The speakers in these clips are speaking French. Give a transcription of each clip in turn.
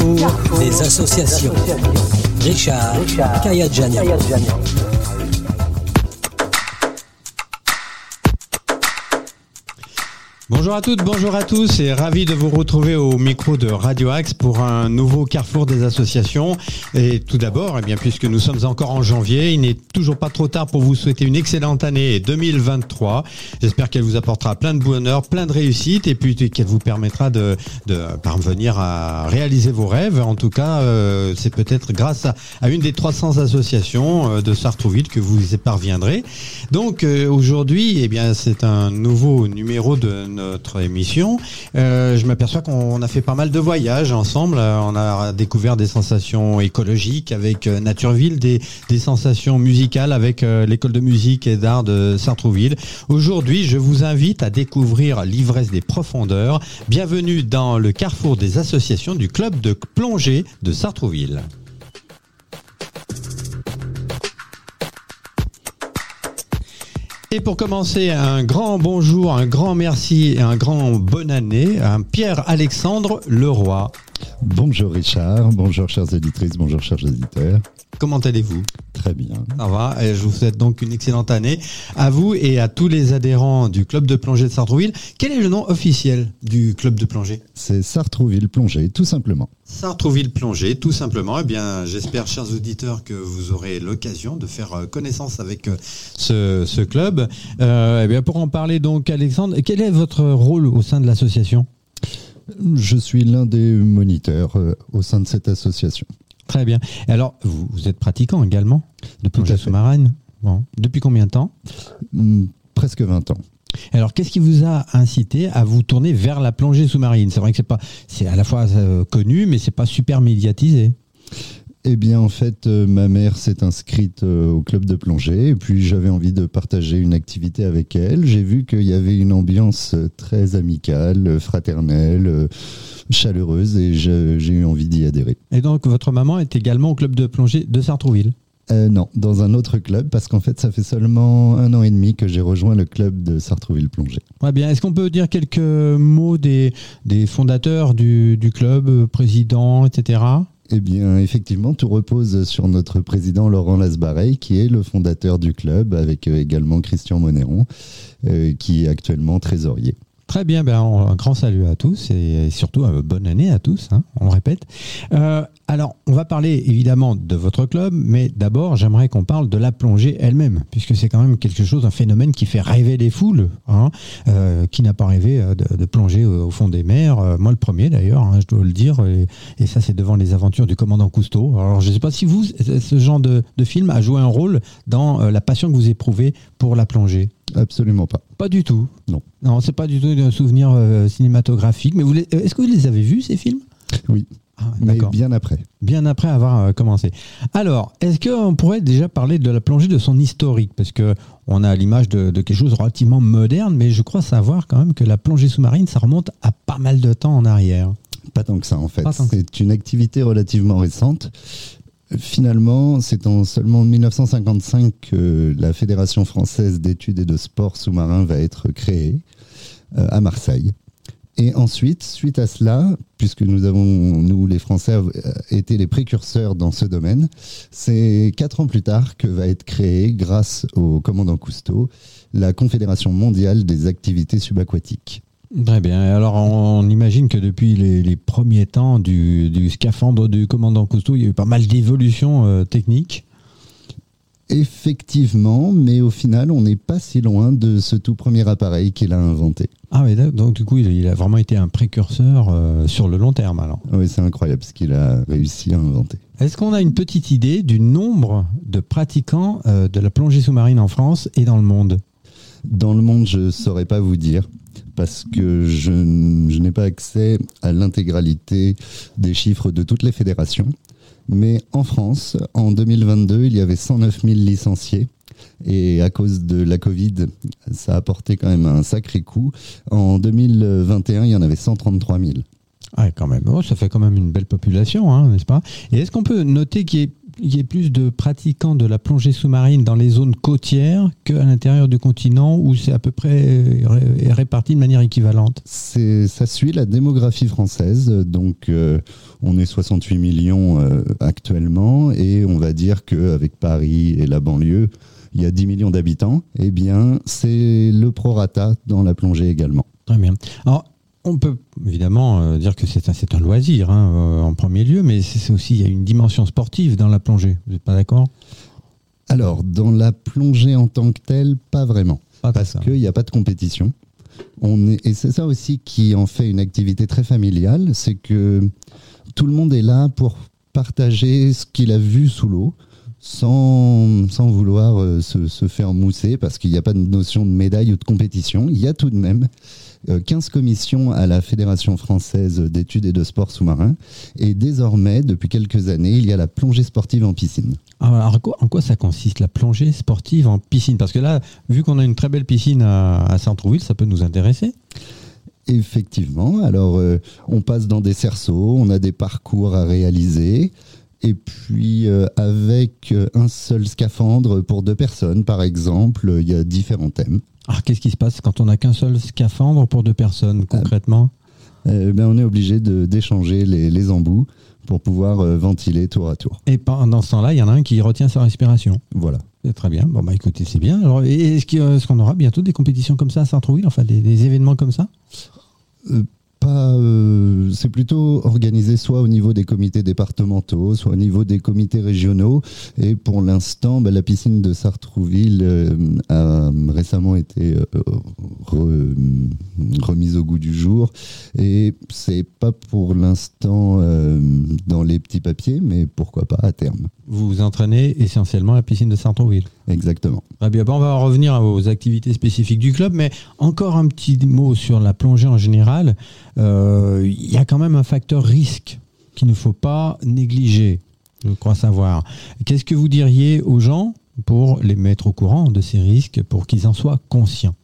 carrefour, des associations. Richard, Richard Bonjour à toutes, bonjour à tous et ravi de vous retrouver au micro de Radio Axe pour un nouveau carrefour des associations. Et tout d'abord, eh bien, puisque nous sommes encore en janvier, il n'est toujours pas trop tard pour vous souhaiter une excellente année 2023. J'espère qu'elle vous apportera plein de bonheur, plein de réussite et puis qu'elle vous permettra de, de, parvenir à réaliser vos rêves. En tout cas, euh, c'est peut-être grâce à, une des 300 associations euh, de Sartrouville que vous y parviendrez. Donc euh, aujourd'hui, eh bien, c'est un nouveau numéro de notre émission, euh, je m'aperçois qu'on a fait pas mal de voyages ensemble. Euh, on a découvert des sensations écologiques avec euh, Natureville, des, des sensations musicales avec l'école de musique et d'art de Sartrouville. Aujourd'hui, je vous invite à découvrir l'ivresse des profondeurs. Bienvenue dans le carrefour des associations du club de plongée de Sartrouville. Et pour commencer, un grand bonjour, un grand merci et un grand bonne année à Pierre-Alexandre Leroy. Bonjour Richard, bonjour chers éditrices, bonjour chers éditeurs. Comment allez-vous? Très bien. Ça va. Et je vous souhaite donc une excellente année à vous et à tous les adhérents du club de plongée de Sartrouville. Quel est le nom officiel du club de plongée? C'est Sartrouville Plongée, tout simplement. Sartrouville Plongée, tout simplement. Eh bien, j'espère, chers auditeurs, que vous aurez l'occasion de faire euh, connaissance avec euh, ce, club. Euh, eh bien, pour en parler donc, Alexandre, quel est votre rôle au sein de l'association? Je suis l'un des moniteurs au sein de cette association. Très bien. alors, vous, êtes pratiquant également de plongée sous-marine bon. Depuis combien de temps hmm, Presque 20 ans. Alors, qu'est-ce qui vous a incité à vous tourner vers la plongée sous-marine? C'est vrai que c'est pas, c'est à la fois euh, connu, mais c'est pas super médiatisé. Eh bien, en fait, euh, ma mère s'est inscrite euh, au club de plongée et puis j'avais envie de partager une activité avec elle. J'ai vu qu'il y avait une ambiance très amicale, fraternelle chaleureuse et j'ai eu envie d'y adhérer. Et donc votre maman est également au club de plongée de Sartrouville? Euh, non, dans un autre club, parce qu'en fait, ça fait seulement un an et demi que j'ai rejoint le club de Sartrouville Plongée. Ouais, bien. Est-ce qu'on peut dire quelques mots des, des fondateurs du, du club, euh, président, etc. Eh bien, effectivement, tout repose sur notre président Laurent Lasbareil, qui est le fondateur du club, avec euh, également Christian Monéron, qui est actuellement trésorier. Très bien, ben, un grand salut à tous et surtout euh, bonne année à tous, hein, on répète. Euh, alors, on va parler évidemment de votre club, mais d'abord, j'aimerais qu'on parle de la plongée elle-même, puisque c'est quand même quelque chose, un phénomène qui fait rêver les foules. Hein, euh, qui n'a pas rêvé de, plonger au, fond des mers Moi, le premier d'ailleurs, hein, je dois le dire, et, ça, c'est devant les aventures du commandant Cousteau. Alors, je ne sais pas si vous, ce genre de film a joué un rôle dans la passion que vous éprouvez pour la plongée. Absolument pas. Pas du tout. Non. Non, c'est pas du tout un souvenir euh, cinématographique. Mais euh, est-ce que vous les avez vus ces films? Oui. Ah, mais bien après. Bien après avoir euh, commencé. Alors, est-ce qu'on pourrait déjà parler de la plongée de son historique? Parce que on a l'image de, quelque chose relativement moderne, mais je crois savoir quand même que la plongée sous-marine, ça remonte à pas mal de temps en arrière. Pas tant que ça en fait. C'est une activité relativement récente. Finalement, c'est en seulement 1955 que la Fédération française d'études et de sport sous-marin va être créée euh, à Marseille. Et ensuite, suite à cela, puisque nous avons, nous les Français, euh, été les précurseurs dans ce domaine, c'est quatre ans plus tard que va être créée, grâce au commandant Cousteau, la Confédération mondiale des activités subaquatiques. Très bien. Alors, on imagine que depuis les, premiers temps du, scaphandre du commandant Cousteau, il y a eu pas mal d'évolutions euh, techniques. Effectivement, mais au final, on n'est pas si loin de ce tout premier appareil qu'il a inventé. Ah oui, donc du coup, il a vraiment été un précurseur euh, sur le long terme alors. Oui, c'est incroyable ce qu'il a réussi à inventer. Est-ce qu'on a une petite idée du nombre de pratiquants euh, de la plongée sous-marine en France et dans le monde? Dans le monde, je ne saurais pas vous dire parce que je, n'ai pas accès à l'intégralité des chiffres de toutes les fédérations. Mais en France, en 2022, il y avait 109 000 licenciés. Et à cause de la Covid, ça a apporté quand même un sacré coup. En 2021, il y en avait 133 000. Ah, quand même. Oh, ça fait quand même une belle population, hein, n'est-ce pas? Et est-ce qu'on peut noter qu'il y ait qu'il y ait plus de pratiquants de la plongée sous-marine dans les zones côtières qu'à l'intérieur du continent où c'est à peu près euh, réparti de manière équivalente? Ça suit la démographie française. Donc, euh, on est 68 millions euh, actuellement et on va dire qu'avec Paris et la banlieue, il y a 10 millions d'habitants. Eh bien, c'est le prorata dans la plongée également. Très bien. Alors, on peut évidemment euh, dire que c'est un, un, loisir hein, euh, en premier lieu, mais c'est aussi il y a une dimension sportive dans la plongée. Vous n'êtes pas d'accord? Alors, dans la plongée en tant que telle, pas vraiment. parce qu'il n'y a pas de compétition. On est, et c'est ça aussi qui en fait une activité très familiale, c'est que tout le monde est là pour partager ce qu'il a vu sous l'eau. Sans, sans, vouloir euh, se, se, faire mousser, parce qu'il n'y a pas de notion de médaille ou de compétition. Il y a tout de même 15 euh, commissions à la Fédération française d'études et de sport sous-marin. Et désormais, depuis quelques années, il y a la plongée sportive en piscine. Alors, en quoi ça consiste, la plongée sportive en piscine? Parce que là, vu qu'on a une très belle piscine à, à Centreville, ça peut nous intéresser Effectivement. Alors, euh, on passe dans des cerceaux, on a des parcours à réaliser. Et puis, euh, avec un seul scaphandre pour deux personnes, par exemple, il y a différents thèmes. Alors, qu'est-ce qui se passe quand on n'a qu'un seul scaphandre pour deux personnes, concrètement? euh, ben, On est obligé d'échanger les, les, embouts pour pouvoir euh, ventiler tour à tour. Et pendant ce temps-là, il y en a un qui retient sa respiration. Voilà. Très bien. Bon, bah écoutez, c'est bien. Alors, est-ce qu'on aura bientôt des compétitions comme ça à Sartrouville, enfin des, des événements comme ça? Euh, c'est plutôt organisé soit au niveau des comités départementaux, soit au niveau des comités régionaux. Et pour l'instant, bah, la piscine de Sartrouville euh, a récemment été euh, remise au goût du jour. Et c'est pas pour l'instant dans les petits papiers, mais pourquoi pas à terme. Vous vous entraînez essentiellement à la piscine de Sartrouville Exactement. Bien. On va revenir aux activités spécifiques du club, mais encore un petit mot sur la plongée en général. Euh, il y a quand même un facteur risque qu'il ne faut pas négliger, je crois savoir. Qu'est-ce que vous diriez aux gens pour les mettre au courant de ces risques, pour qu'ils en soient conscients?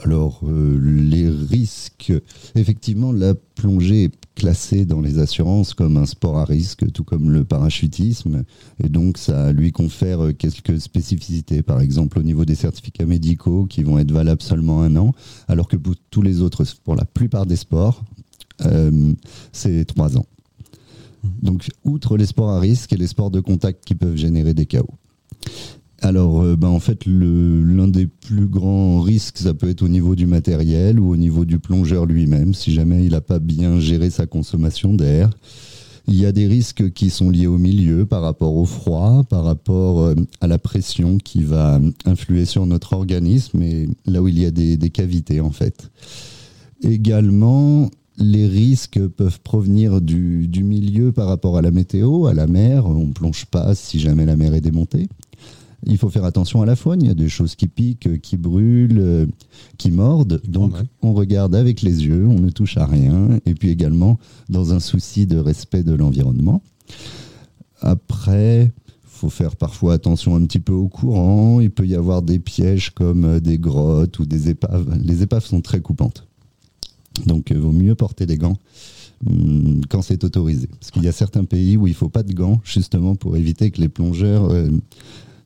Alors, euh, les risques, effectivement, la plongée est classée dans les assurances comme un sport à risque, tout comme le parachutisme. Et donc, ça lui confère quelques spécificités, par exemple au niveau des certificats médicaux qui vont être valables seulement un an, alors que pour tous les autres, pour la plupart des sports, euh, c'est trois ans. Donc, outre les sports à risque et les sports de contact qui peuvent générer des chaos alors, euh, ben, en fait, l'un des plus grands risques, ça peut être au niveau du matériel ou au niveau du plongeur lui-même, si jamais il n'a pas bien géré sa consommation d'air. Il y a des risques qui sont liés au milieu par rapport au froid, par rapport euh, à la pression qui va influer sur notre organisme et là où il y a des, cavités en fait. Également, les risques peuvent provenir du, du, milieu par rapport à la météo, à la mer. On ne plonge pas si jamais la mer est démontée. Il faut faire attention à la faune. Il y a des choses qui piquent, qui brûlent, euh, qui mordent. Donc, on regarde avec les yeux, on ne touche à rien. Et puis également, dans un souci de respect de l'environnement. Après, faut faire parfois attention un petit peu au courant. Il peut y avoir des pièges comme euh, des grottes ou des épaves. Les épaves sont très coupantes. Donc, il euh, vaut mieux porter des gants hum, quand c'est autorisé. Parce qu'il y a certains pays où il ne faut pas de gants, justement pour éviter que les plongeurs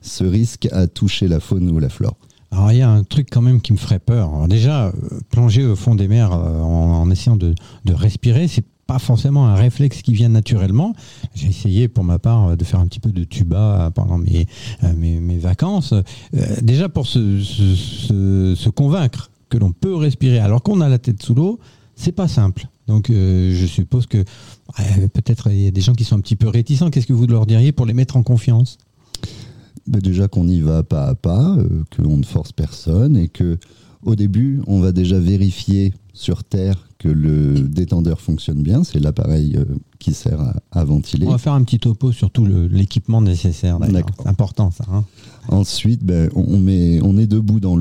ce risque à toucher la faune ou la flore alors il y a un truc quand même qui me ferait peur. Déjà, euh, plonger au fond des mers euh, en, essayant de, de respirer, c'est pas forcément un réflexe qui vient naturellement. J'ai essayé pour ma part euh, de faire un petit peu de tuba pendant mes, mes, vacances. déjà pour se, se, convaincre que l'on peut respirer alors qu'on a la tête sous l'eau, c'est pas simple. Donc je suppose que peut-être il y a des gens qui sont un petit peu réticents. Qu'est-ce que vous leur diriez pour les mettre en confiance? Bah, déjà qu'on y va pas à pas, euh, qu'on ne force personne et que au début, on va déjà vérifier sur Terre que le détendeur fonctionne bien. C'est l'appareil euh, qui sert à, ventiler. On va faire un petit topo sur tout l'équipement nécessaire. C'est important ça. Hein. Ensuite, ben, on, met, on est debout dans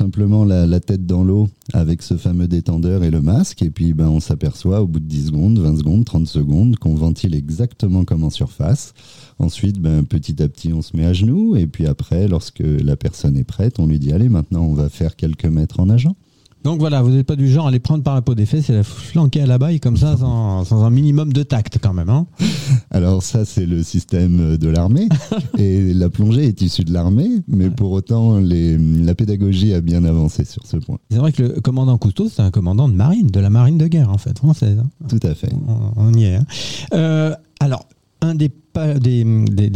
simplement la, tête dans l'eau avec ce fameux détendeur et le masque, et puis ben, on s'aperçoit au bout de 10 secondes, 20 secondes, 30 secondes qu'on ventile exactement comme en surface. Ensuite, ben, petit à petit, on se met à genoux, et puis après, lorsque la personne est prête, on lui dit allez, maintenant on va faire quelques mètres en nageant. Donc voilà, vous n'êtes pas du genre à les prendre par la peau des fesses et la flanquer à la baille comme ça, sans, un minimum de tact quand même. Hein Alors ça, c'est le système de l'armée. et la plongée est issue de l'armée, mais pour autant, les, la pédagogie a bien avancé sur ce point. C'est vrai que le commandant Cousteau, c'est un commandant de marine, de la marine de guerre en fait, française. Hein. Tout à fait. On, y est. Hein. Euh, alors, un des,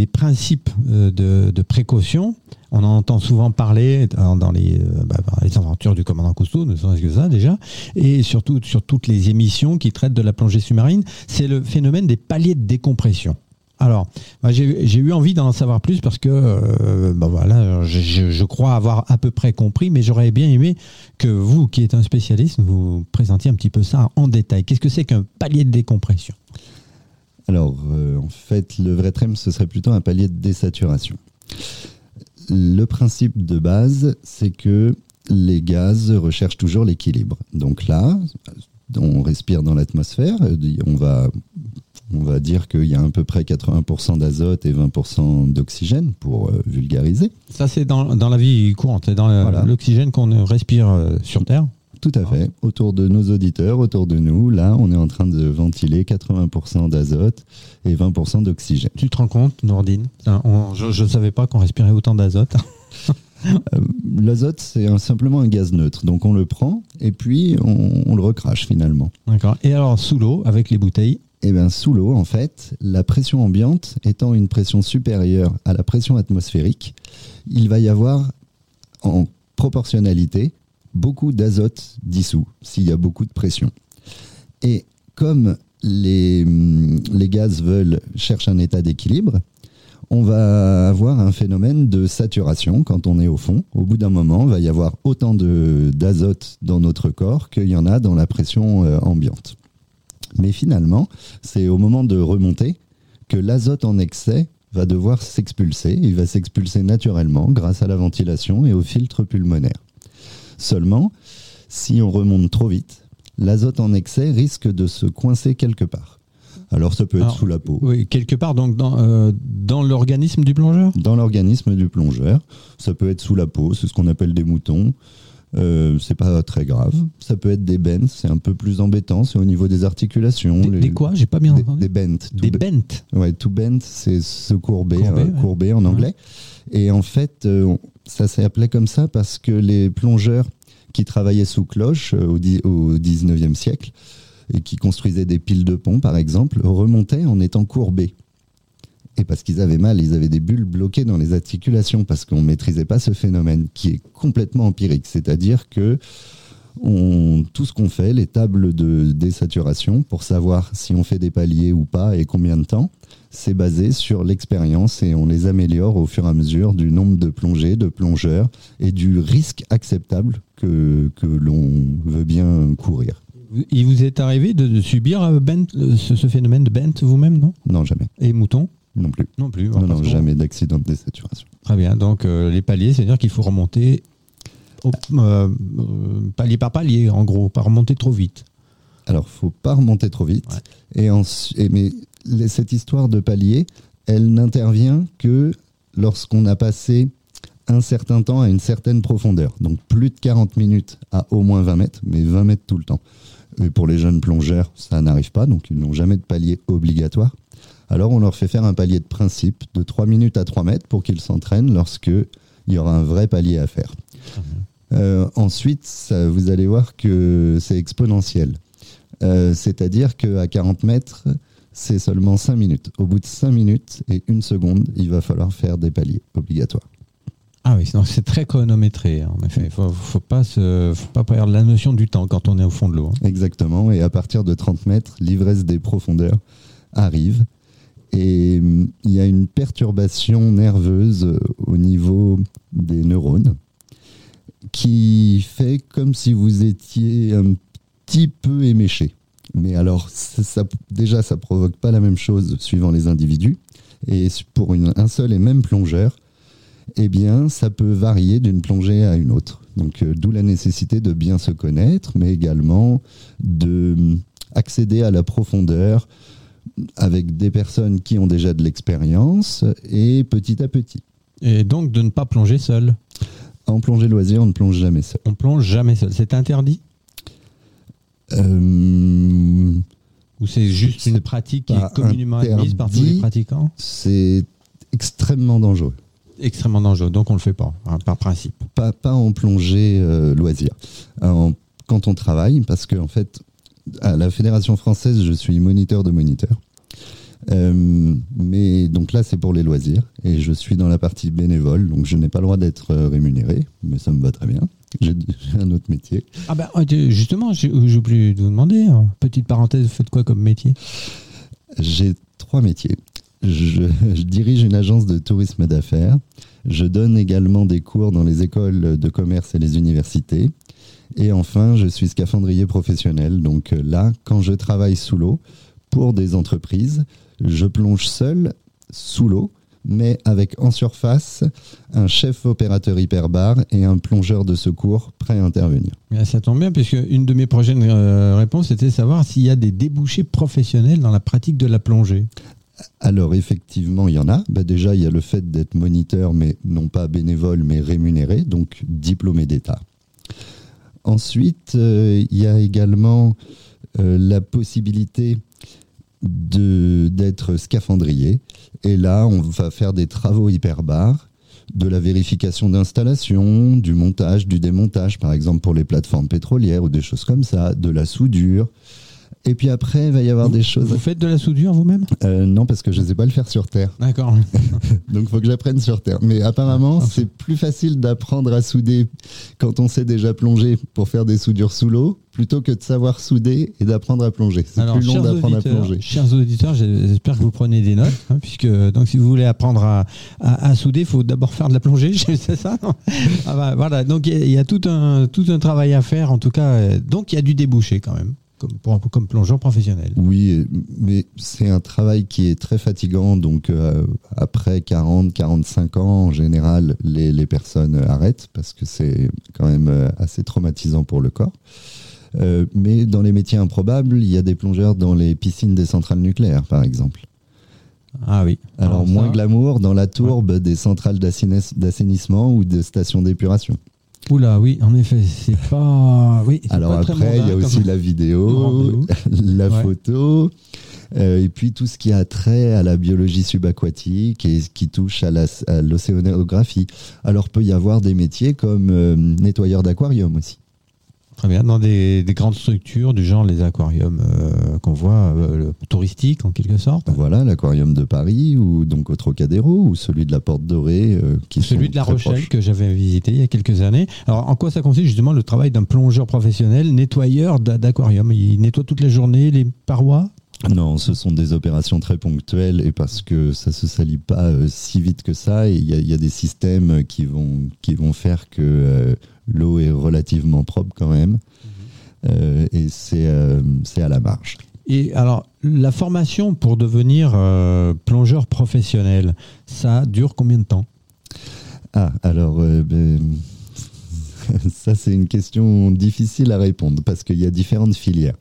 principes euh, de, précaution, on en entend souvent parler dans, les, euh, bah, les, aventures du commandant Cousteau, ne serait-ce que ça déjà, et surtout sur toutes les émissions qui traitent de la plongée sous-marine, c'est le phénomène des paliers de décompression. Alors, j'ai eu envie d'en savoir plus parce que, euh, bah, voilà, je, crois avoir à peu près compris, mais j'aurais bien aimé que vous, qui êtes un spécialiste, vous présentiez un petit peu ça en détail. Qu'est-ce que c'est qu'un palier de décompression? Alors, euh, en fait, le vrai trem, ce serait plutôt un palier de désaturation. Le principe de base, c'est que les gaz recherchent toujours l'équilibre. Donc là, on respire dans l'atmosphère, on va, on va dire qu'il y a à peu près 80% d'azote et 20% d'oxygène, pour euh, vulgariser. Ça, c'est dans, dans, la vie courante, c'est dans l'oxygène qu'on respire euh, sur Terre tout à fait. Autour de nos auditeurs, autour de nous, là, on est en train de ventiler 80% d'azote et 20% d'oxygène. Tu te rends compte, Nordine? Je ne savais pas qu'on respirait autant d'azote. Euh, l'azote, c'est simplement un gaz neutre. Donc on le prend et puis on, le recrache finalement. D'accord. Et alors sous l'eau, avec les bouteilles? Eh bien sous l'eau, en fait, la pression ambiante étant une pression supérieure à la pression atmosphérique, il va y avoir en proportionnalité beaucoup d'azote dissous s'il y a beaucoup de pression. Et comme les, les gaz veulent chercher un état d'équilibre, on va avoir un phénomène de saturation quand on est au fond. Au bout d'un moment, il va y avoir autant d'azote dans notre corps qu'il y en a dans la pression euh, ambiante. Mais finalement, c'est au moment de remonter que l'azote en excès va devoir s'expulser. Il va s'expulser naturellement grâce à la ventilation et au filtre pulmonaire. Seulement, si on remonte trop vite, l'azote en excès risque de se coincer quelque part. Alors ça peut être sous la peau. Oui, quelque part donc dans, euh, dans l'organisme du plongeur? Dans l'organisme du plongeur. Ça peut être sous la peau, c'est ce qu'on appelle des moutons. Euh, c'est pas très grave. Ça peut être des bends, c'est un peu plus embêtant, c'est au niveau des articulations. Des, quoi? J'ai pas bien entendu. Des bends. Des bends Ouais, to bend, c'est se courber, courber, euh, en anglais. Et en fait, euh, ça appelé comme ça parce que les plongeurs qui travaillaient sous cloche euh, au, au 19e siècle et qui construisaient des piles de pont, par exemple, remontaient en étant courbés. Et parce qu'ils avaient mal, ils avaient des bulles bloquées dans les articulations parce qu'on ne maîtrisait pas ce phénomène qui est complètement empirique. C'est-à-dire que tout ce qu'on fait, les tables de désaturation, pour savoir si on fait des paliers ou pas et combien de temps, c'est basé sur l'expérience et on les améliore au fur et à mesure du nombre de plongées, de plongeurs et du risque acceptable que, que l'on veut bien courir. Il vous est arrivé de, subir euh, euh, ce, phénomène de bent vous-même, non? Non, jamais. Et mouton Non plus. Non plus. Non, non jamais d'accident de désaturation. Très bien. Donc euh, les paliers, c'est-à-dire qu'il faut remonter palier par palier, en gros, pas remonter trop vite. Alors, faut pas remonter trop vite. Et, et mais cette histoire de palier, elle n'intervient que lorsqu'on a passé un certain temps à une certaine profondeur. Donc plus de 40 minutes à au moins 20 mètres, mais 20 mètres tout le temps. Et pour les jeunes plongeurs, ça n'arrive pas, donc ils n'ont jamais de palier obligatoire. Alors on leur fait faire un palier de principe de 3 minutes à 3 mètres pour qu'ils s'entraînent lorsque il y aura un vrai palier à faire. Euh, ensuite, vous allez voir que c'est exponentiel. Euh, c'est-à-dire qu'à 40 mètres, c'est seulement 5 minutes. Au bout de 5 minutes et une seconde, il va falloir faire des paliers obligatoires. Ah oui, c'est très chronométré, hein, en effet. Il ne faut, faut, pas, faut pas perdre la notion du temps quand on est au fond de l'eau. Hein. Exactement. Et à partir de 30 mètres, l'ivresse des profondeurs arrive. Et hum, il y a une perturbation nerveuse euh, au niveau des neurones qui fait comme si vous étiez un petit peu éméché. Mais alors, ça, déjà, ça provoque pas la même chose suivant les individus. Et pour un seul et même plongeur, eh bien, ça peut varier d'une plongée à une autre. Donc, euh, d'où la nécessité de bien se connaître, mais également de hum, accéder à la profondeur avec des personnes qui ont déjà de l'expérience et petit à petit. Et donc de ne pas plonger seul En plongée loisir, on ne plonge jamais seul. On plonge jamais seul. C'est interdit? Euh, Ou c'est juste une pratique qui est communément admise par tous les pratiquants C'est extrêmement dangereux. Extrêmement dangereux, donc on ne le fait pas, hein, par principe. Pas, pas en plongée euh, loisir. quand on travaille, parce qu'en en fait, à la Fédération française, je suis moniteur de moniteur. Euh, mais donc là, c'est pour les loisirs et je suis dans la partie bénévole, donc je n'ai pas le droit d'être rémunéré, mais ça me va très bien. J'ai un autre métier. Ah ben justement, j'ai oublié de vous demander. Hein. Petite parenthèse, vous faites quoi comme métier? J'ai trois métiers. Je, je, dirige une agence de tourisme d'affaires. Je donne également des cours dans les écoles de commerce et les universités. Et enfin, je suis scaphandrier professionnel. Donc euh, là, quand je travaille sous l'eau pour des entreprises, je plonge seul sous l'eau, mais avec en surface un chef opérateur hyperbar et un plongeur de secours prêt à intervenir. ça tombe bien, puisque une de mes prochaines euh, réponses était savoir s'il y a des débouchés professionnels dans la pratique de la plongée. Alors effectivement, il y en a. Bah, déjà, il y a le fait d'être moniteur, mais non pas bénévole, mais rémunéré, donc diplômé d'État. Ensuite, euh, il y a également euh, la possibilité d'être scaphandrier. Et là, on va faire des travaux hyperbares, de la vérification d'installation, du montage, du démontage, par exemple pour les plateformes pétrolières ou des choses comme ça, de la soudure. Et puis après, il va y avoir des choses. Vous faites de la soudure vous-même? Euh, Non, parce que je ne sais pas le faire sur Terre. D'accord. Donc il faut que j'apprenne sur Terre. Mais apparemment, ah, c'est plus facile d'apprendre à souder quand on sait déjà plonger pour faire des soudures sous l'eau plutôt que de savoir souder et d'apprendre à plonger. C'est plus long d'apprendre à plonger. Chers auditeurs, j'espère que vous prenez des notes, hein, puisque donc si vous voulez apprendre à, à, souder, il faut d'abord faire de la plongée. C'est ça ah bah, Voilà, donc il y, a tout un, tout un travail à faire, en tout cas. Donc il y a du débouché quand même comme, comme plongeur professionnel. Oui, mais c'est un travail qui est très fatigant. Donc, euh, après 40, 45 ans, en général, les, les personnes arrêtent parce que c'est quand même euh, assez traumatisant pour le corps. Euh, mais dans les métiers improbables, il y a des plongeurs dans les piscines des centrales nucléaires, par exemple. Ah oui. Alors, moins glamour dans la tourbe des centrales d'assainissement ou de stations d'épuration. Oula, oui, en effet, c'est pas. Oui, Alors après, il y a aussi la vidéo, la photo, euh, et puis tout ce qui a trait à la biologie subaquatique et ce qui touche à l'océanographie. Alors peut y avoir des métiers comme euh, nettoyeur d'aquarium aussi. Très bien. Dans des, grandes structures du genre les aquariums euh, qu'on voit euh, touristiques en quelque sorte. Voilà, l'aquarium de Paris ou donc au Trocadéro ou celui de la Porte Dorée euh, qui celui de La Rochelle que j'avais visité il y a quelques années. Alors en quoi ça consiste justement le travail d'un plongeur professionnel, nettoyeur d'aquarium? Il nettoie toute la journée les parois? Non, ce sont des opérations très ponctuelles et parce que ça se salit pas si vite que ça. Il y, y, a des systèmes qui vont qui vont faire que l'eau est relativement propre quand même. Mhm. Euh, et euh, c'est à la marge. Et alors, la formation pour devenir euh, plongeur professionnel, ça dure combien de temps? Ah, alors, ben, ça c'est une question difficile à répondre parce qu'il y a différentes filières.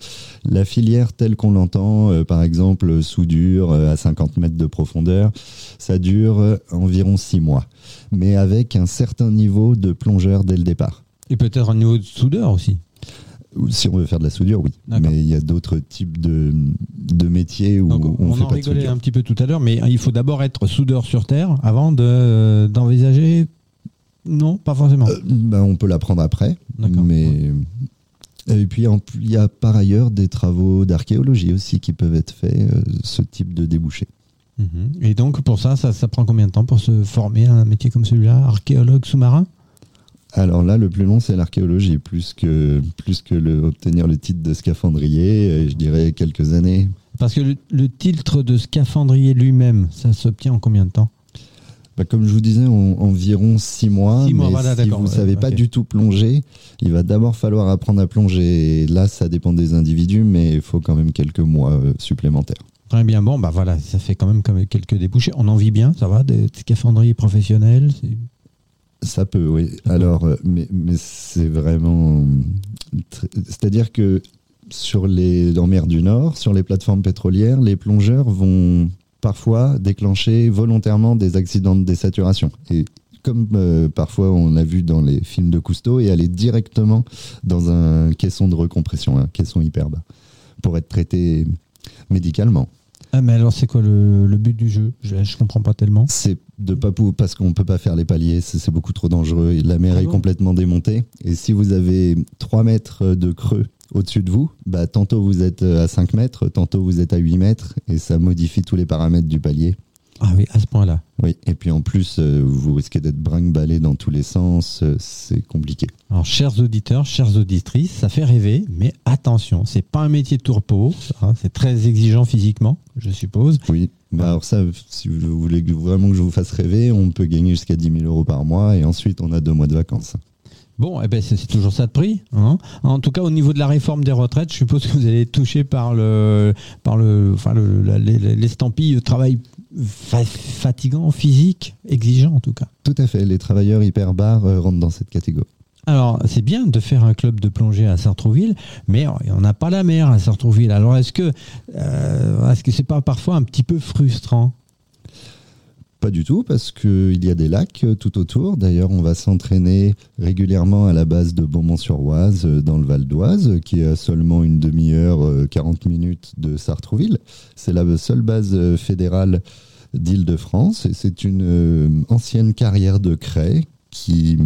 La filière telle qu'on l'entend, par exemple soudure à 50 mètres de profondeur, ça dure environ 6 mois mais avec un certain niveau de plongeur dès le départ. Et peut-être un niveau de soudeur aussi si on veut faire de la soudure, oui. Mais il y a d'autres types de, de métiers où on, on, fait en rigolait un petit peu tout à l'heure, mais il faut d'abord être soudeur sur Terre avant d'envisager. Non, pas forcément. Euh, ben, on peut l'apprendre après. Mais. Et puis il y a par ailleurs des travaux d'archéologie aussi qui peuvent être faits, euh, ce type de débouché. Mhm. Et donc, pour ça, ça, prend combien de temps pour se former à un métier comme celui-là, archéologue sous-marin? Alors là, le plus long, c'est l'archéologie, plus que, plus que le, obtenir le titre de scaphandrier, euh, je dirais quelques années. Parce que le, titre de scaphandrier lui-même, ça s'obtient en combien de temps? Bah, comme je vous disais, environ six mois. Six mois mais si vous ne savez pas du tout plonger, il va d'abord falloir apprendre à plonger. Et là, ça dépend des individus, mais il faut quand même quelques mois euh, supplémentaires. Très bien, bon, bah voilà, ça fait quand même quelques débouchés. On en vit bien, ça va, des scaphandriers professionnels Ça peut, oui. Alors, euh, mais, c'est vraiment. C'est-à-dire que sur les, en mer du Nord, sur les plateformes pétrolières, les plongeurs vont parfois déclencher volontairement des accidents de désaturation. Et comme euh, parfois on a vu dans les films de Cousteau, et aller directement dans un caisson de recompression, un caisson hyper bas, pour être traité médicalement. Ah mais alors c'est quoi le, but du jeu? Je, ne comprends pas tellement. C'est de pas parce qu'on peut pas faire les paliers, c'est beaucoup trop dangereux. La mer ah est complètement démontée et si vous avez 3 mètres de creux au-dessus de vous, bah, tantôt vous êtes à 5 mètres, tantôt vous êtes à 8 mètres et ça modifie tous les paramètres du palier. Ah oui, à ce point-là. Oui, et puis en plus, euh, vous risquez d'être brinque-ballé dans tous les sens, euh, c'est compliqué. Alors, chers auditeurs, chères auditrices, ça fait rêver, mais attention, c'est pas un métier de tourpeau, hein, c'est très exigeant physiquement, je suppose. Oui, bah alors ça, si vous voulez vraiment que je vous fasse rêver, on peut gagner jusqu'à 10 000 euros par mois, et ensuite on a deux mois de vacances. Bon, eh ben c'est toujours ça de prix. Hein. en tout cas, au niveau de la réforme des retraites, je suppose que vous allez être touché par le, par le, enfin l'estampille travail fatigant, physique, exigeant en tout cas. Tout à fait. Les travailleurs hyperbares euh, rentrent dans cette catégorie. Alors, c'est bien de faire un club de plongée à Sartrouville, mais on n'a pas la mer à Sartrouville. Alors, est-ce que euh, est-ce que c'est pas parfois un petit peu frustrant? Pas du tout, parce qu'il y a des lacs euh, tout autour. D'ailleurs, on va s'entraîner régulièrement à la base de Beaumont-sur-Oise, euh, dans le Val d'Oise, qui est à seulement une demi-heure, 40 euh, minutes de Sartrouville. C'est la seule base fédérale d'Île-de-France et c'est une ancienne carrière de craie qui,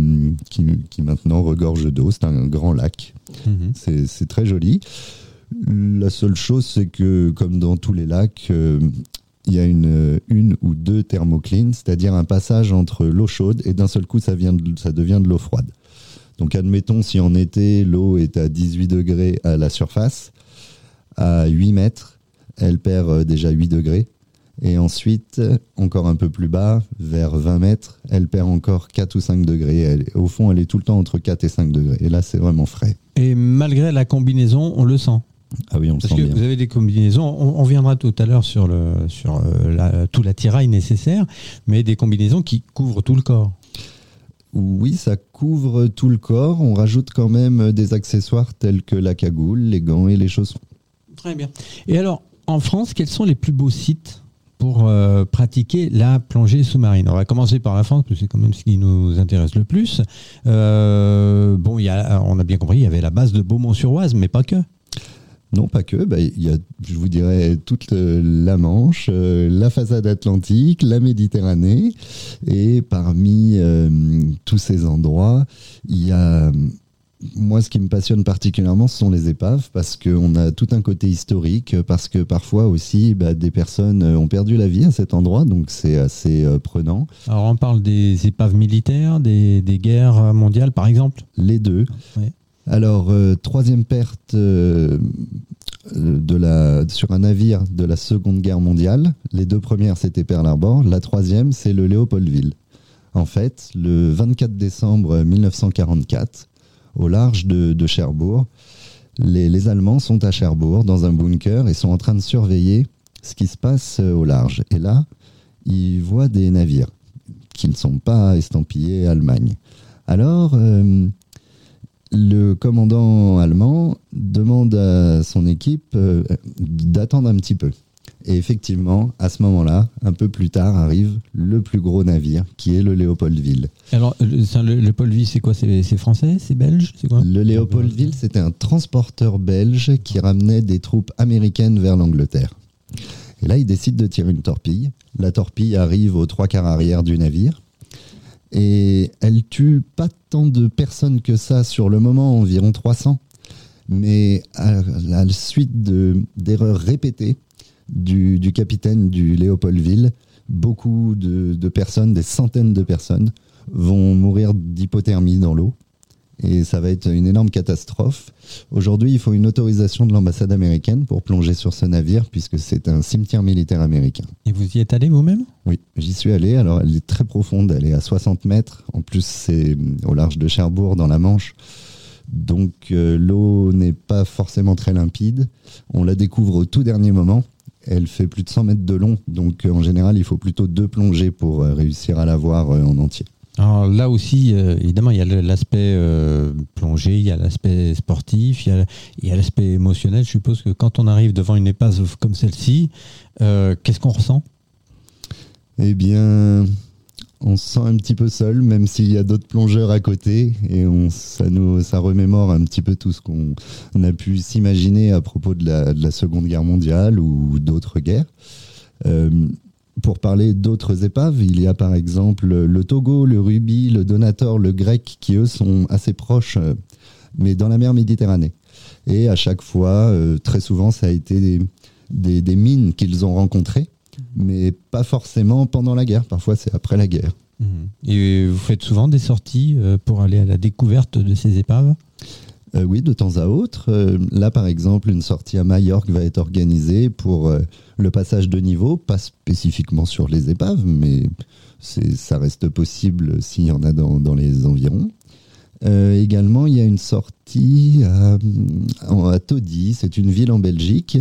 qui, maintenant regorge d'eau. C'est un grand lac. Mhm. C'est très joli. La seule chose, c'est que, comme dans tous les lacs, il y a une, ou deux thermoclines, c'est-à-dire un passage entre l'eau chaude et d'un seul coup, ça, vient ça devient de l'eau froide. Donc, admettons, si en été, l'eau est à 18 degrés à la surface, à 8 mètres, elle perd euh, déjà 8 degrés. Et ensuite, encore un peu plus bas, vers 20 mètres, elle perd encore 4 ou 5 degrés. au fond, elle est tout le temps entre 4 et 5 degrés. Et là, c'est vraiment frais. Et malgré la combinaison, on le sent ah oui, on Parce que vous avez des combinaisons. On, viendra tout à l'heure sur, le, sur euh, tout l'attirail nécessaire, mais des combinaisons qui couvrent tout le corps. Oui, ça couvre tout le corps. On rajoute quand même des accessoires tels que la cagoule, les gants et les chaussons. Très bien. Et alors, en France, quels sont les plus beaux sites pour euh, pratiquer la plongée sous-marine? On va commencer par la France, parce que c'est quand même ce qui nous intéresse le plus. Euh, bon, y a, on a bien compris, il y avait la base de Beaumont-sur-Oise, mais pas que. Non, pas que. Bah, il y a, je vous dirais, toute la Manche, euh, la façade atlantique, la Méditerranée. Et parmi euh, tous ces endroits, il y a. Moi, ce qui me passionne particulièrement, ce sont les épaves, parce qu'on a tout un côté historique, parce que parfois aussi, bah, des personnes ont perdu la vie à cet endroit, donc c'est assez euh, prenant. Alors, on parle des épaves militaires, des, des guerres mondiales, par exemple? Les deux. Alors, euh, troisième perte euh, de la, sur un navire de la Seconde Guerre mondiale. Les deux premières, c'était Pearl Harbor. La troisième, c'est le Léopoldville. En fait, le 24 décembre 1944, au large de, Cherbourg, les, les, Allemands sont à Cherbourg, dans un bunker, et sont en train de surveiller ce qui se passe au large. Et là, ils voient des navires qui ne sont pas estampillés Allemagne. Alors, euh, le commandant allemand demande à son équipe euh, d'attendre un petit peu. Et effectivement, à ce moment-là, un peu plus tard, arrive le plus gros navire, qui est le Léopoldville. Alors, le, Léopoldville, c'est quoi? C'est français? C'est belge? Le Léopoldville, c'était un transporteur belge qui ramenait des troupes américaines vers l'Angleterre. Et là, il décide de tirer une torpille. La torpille arrive aux trois quarts arrière du navire. Et elle tue pas tant de personnes que ça sur le moment, environ 300. Mais à la suite d'erreurs répétées du, capitaine du Léopoldville, beaucoup de personnes, des centaines de personnes, vont mourir d'hypothermie dans l'eau et ça va être une énorme catastrophe. Aujourd'hui, il faut une autorisation de l'ambassade américaine pour plonger sur ce navire puisque c'est un cimetière militaire américain. Et vous y êtes allé vous-même? Oui, j'y suis allé. Alors, elle est très profonde, elle est à 60 mètres. En plus, c'est au large de Cherbourg, dans la Manche. Donc, euh, l'eau n'est pas forcément très limpide. On la découvre au tout dernier moment. Elle fait plus de 100 mètres de long. Donc, en général, il faut plutôt deux plongées pour euh, réussir à la voir euh, en entier. Alors là aussi, euh, évidemment, il y a l'aspect euh, plongé, il y a l'aspect sportif, il y a, l'aspect émotionnel. Je suppose que quand on arrive devant une épave comme celle-ci, euh, qu'est-ce qu'on ressent? Eh bien, on se sent un petit peu seul, même s'il y a d'autres plongeurs à côté, et on, ça nous, ça remémore un petit peu tout ce qu'on a pu s'imaginer à propos de la, Seconde Guerre mondiale ou d'autres guerres. Pour parler d'autres épaves, il y a par exemple le Togo, le Ruby, le Donator, le Grec, qui eux sont assez proches, euh, mais dans la mer Méditerranée. Et à chaque fois, euh, très souvent, ça a été des, des mines qu'ils ont rencontrées mais pas forcément pendant la guerre. Parfois, c'est après la guerre. Mhm. Et vous faites souvent des sorties euh, pour aller à la découverte de ces épaves? Euh, Oui, de temps à autre. Euh, là, par exemple, une sortie à Majorque va être organisée pour le passage de niveau, pas spécifiquement sur les épaves, mais ça reste possible s'il y en a dans, les environs. également, il y a une sortie à Todi, c'est une ville en Belgique,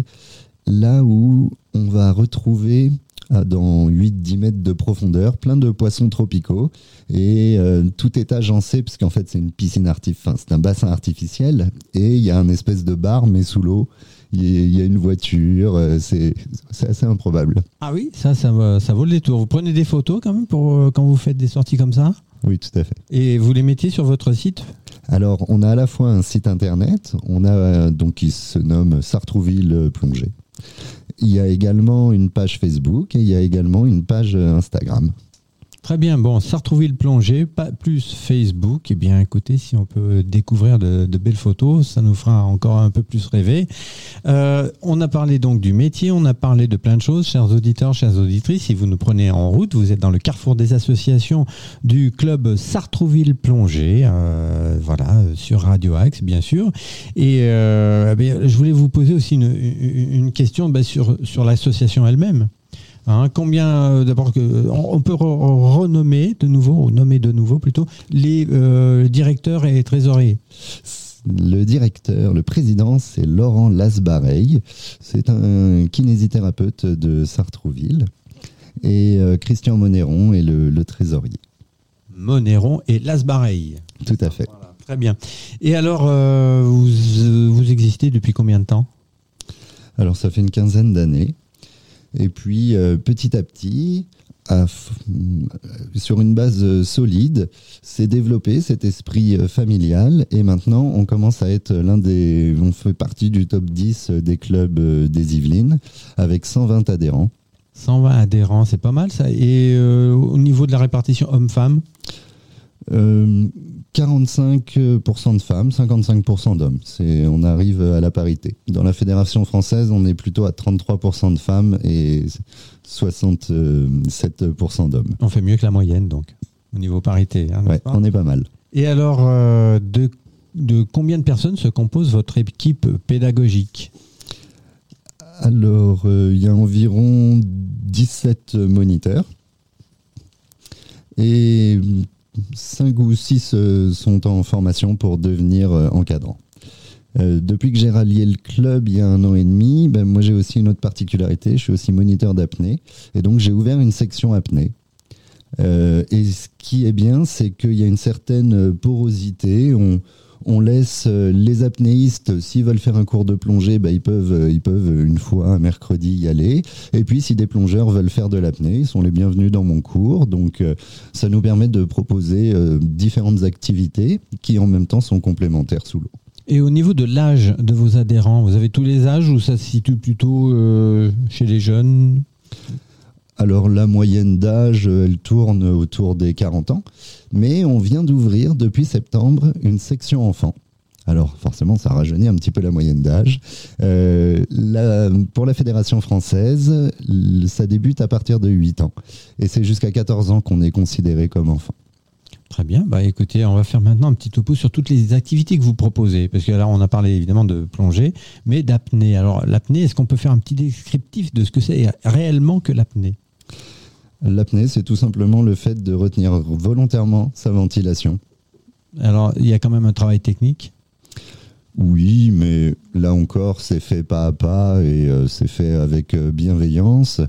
là où on va retrouver dans 8-10 mètres de profondeur, plein de poissons tropicaux. Et euh, tout est agencé, parce qu'en fait, c'est une piscine artificielle, c'est un bassin artificiel. Et il y a un espèce de bar, mais sous l'eau. Il y a une voiture, euh, c'est assez improbable. Ah oui, ça, ça, ça vaut le détour. Vous prenez des photos quand même pour, euh, quand vous faites des sorties comme ça? Oui, tout à fait. Et vous les mettez sur votre site? Alors, on a à la fois un site internet, on a donc qui se nomme Sartrouville Plongée. Il y a également une page Facebook et il y a également une page Instagram. Très bien. Bon, le plongée, pas plus Facebook. Eh bien, écoutez, si on peut découvrir de, belles photos, ça nous fera encore un peu plus rêver. Euh, on a parlé donc du métier, on a parlé de plein de choses, chers auditeurs, chères auditrices. Si vous nous prenez en route, vous êtes dans le carrefour des associations du club Sartrouville Plongée, euh, voilà, sur Radio Axe, bien sûr. Et euh, eh je voulais vous poser aussi une, question bah, sur, sur l'association elle-même. Hein, combien euh, d'abord on, peut renommer de nouveau, nommer de nouveau plutôt les euh, directeurs et trésoriers. Le directeur, le président, c'est Laurent Lasbareil. C'est un kinésithérapeute de Sartrouville. Et euh, Christian Monéron est le, trésorier. Monéron et Lasbareil. Tout à fait. Très bien. Et alors, vous, vous existez depuis combien de temps? Alors, ça fait une quinzaine d'années. Et puis, euh, petit à petit, sur une base euh, solide, s'est développé cet esprit euh, familial et maintenant on commence à être l'un des, on fait partie du top 10 des clubs des Yvelines avec 120 adhérents. 120 adhérents, c'est pas mal ça. Et au niveau de la répartition homme-femme? 45% de femmes, 55% d'hommes. C'est, on arrive à la parité. Dans la fédération française, on est plutôt à 33% de femmes et 67% d'hommes. On fait mieux que la moyenne, donc, au niveau parité. Hein, on est pas mal. Et alors, euh, de, de combien de personnes se compose votre équipe pédagogique? Alors, euh, il y a environ 17 moniteurs. Et 5 ou 6 euh, sont en formation pour devenir euh. Euh, depuis que j'ai rallié le club il y a un an et demi, ben, moi j'ai aussi une autre particularité, je suis aussi moniteur d'apnée. Et donc j'ai ouvert une section apnée. et ce qui est bien, c'est qu'il y a une certaine porosité. On laisse euh, les apnéistes, s'ils veulent faire un cours de plongée, bah, ils, peuvent, euh, ils peuvent une fois un mercredi y aller. Et puis si des plongeurs veulent faire de l'apnée, ils sont les bienvenus dans mon cours. Donc euh, ça nous permet de proposer différentes activités qui en même temps sont complémentaires sous l'eau. Et au niveau de l'âge de vos adhérents, vous avez tous les âges ou ça se situe plutôt chez les jeunes? Alors la moyenne d'âge, elle tourne autour des 40 ans, mais on vient d'ouvrir depuis septembre une section enfants. Alors forcément, ça rajeunit un petit peu la moyenne d'âge. Euh, pour la Fédération française, ça débute à partir de 8 ans. Et c'est jusqu'à 14 ans qu'on est considéré comme enfant. Très bien. Bah, écoutez, on va faire maintenant un petit topo sur toutes les activités que vous proposez. Parce que là, on a parlé évidemment de plongée, mais d'apnée. Alors, l'apnée, est-ce qu'on peut faire un petit descriptif de ce que c'est réellement que l'apnée? L'apnée, c'est tout simplement le fait de retenir volontairement sa ventilation. Alors, il y a quand même un travail technique oui, mais là encore, c'est fait pas à pas et euh, c'est fait avec euh, bienveillance.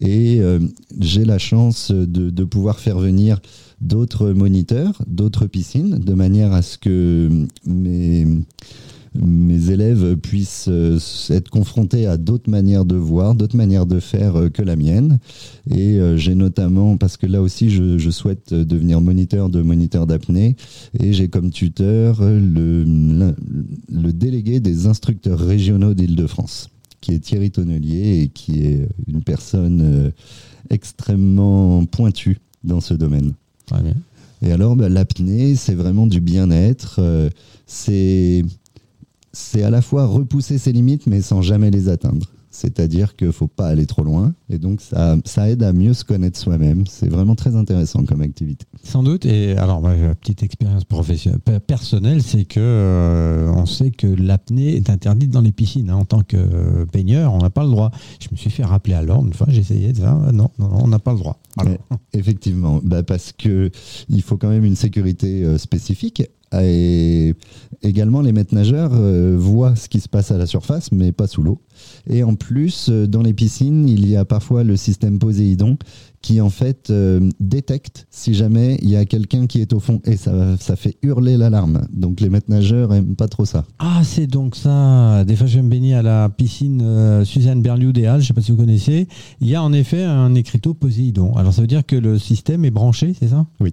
Et euh, j'ai la chance de, de, pouvoir faire venir d'autres moniteurs, d'autres piscines, de manière à ce que mes, mes élèves puissent être confrontés à d'autres manières de voir, d'autres manières de faire que la mienne. Et j'ai notamment, parce que là aussi, je, je souhaite devenir moniteur de moniteur d'apnée, et j'ai comme tuteur le, le délégué des instructeurs régionaux d'Île-de-France qui est Thierry Tonnelier et qui est une personne euh, extrêmement pointue dans ce domaine. Et alors, bah, l'apnée, c'est vraiment du bien-être. Euh, c'est c'est à la fois repousser ses limites, mais sans jamais les atteindre. C'est-à-dire qu'il ne faut pas aller trop loin. Et donc, ça, ça aide à mieux se connaître soi-même. C'est vraiment très intéressant comme activité. Sans doute. Et alors, ma petite expérience professionnelle, personnelle, c'est que euh, on sait que l'apnée est interdite dans les piscines. Hein. En tant que baigneur, on n'a pas le droit. Je me suis fait rappeler à l'ordre une fois, j'ai essayé de dire, ah, non, non, on n'a pas le droit. effectivement, bah parce que il faut quand même une sécurité euh, spécifique et également, les maîtres nageurs euh, voient ce qui se passe à la surface, mais pas sous l'eau. Et en plus, euh, dans les piscines, il y a parfois le système Poséidon qui en fait euh, détecte si jamais il y a quelqu'un qui est au fond et ça, ça fait hurler l'alarme. Donc les maîtres nageurs aiment pas trop ça. Ah c'est donc ça. Des fois je me baigner à la piscine Suzanne Berliou des Halles, je sais pas si vous connaissez. Il y a en effet un écriteau Poséidon. Alors ça veut dire que le système est branché, c'est ça? Oui.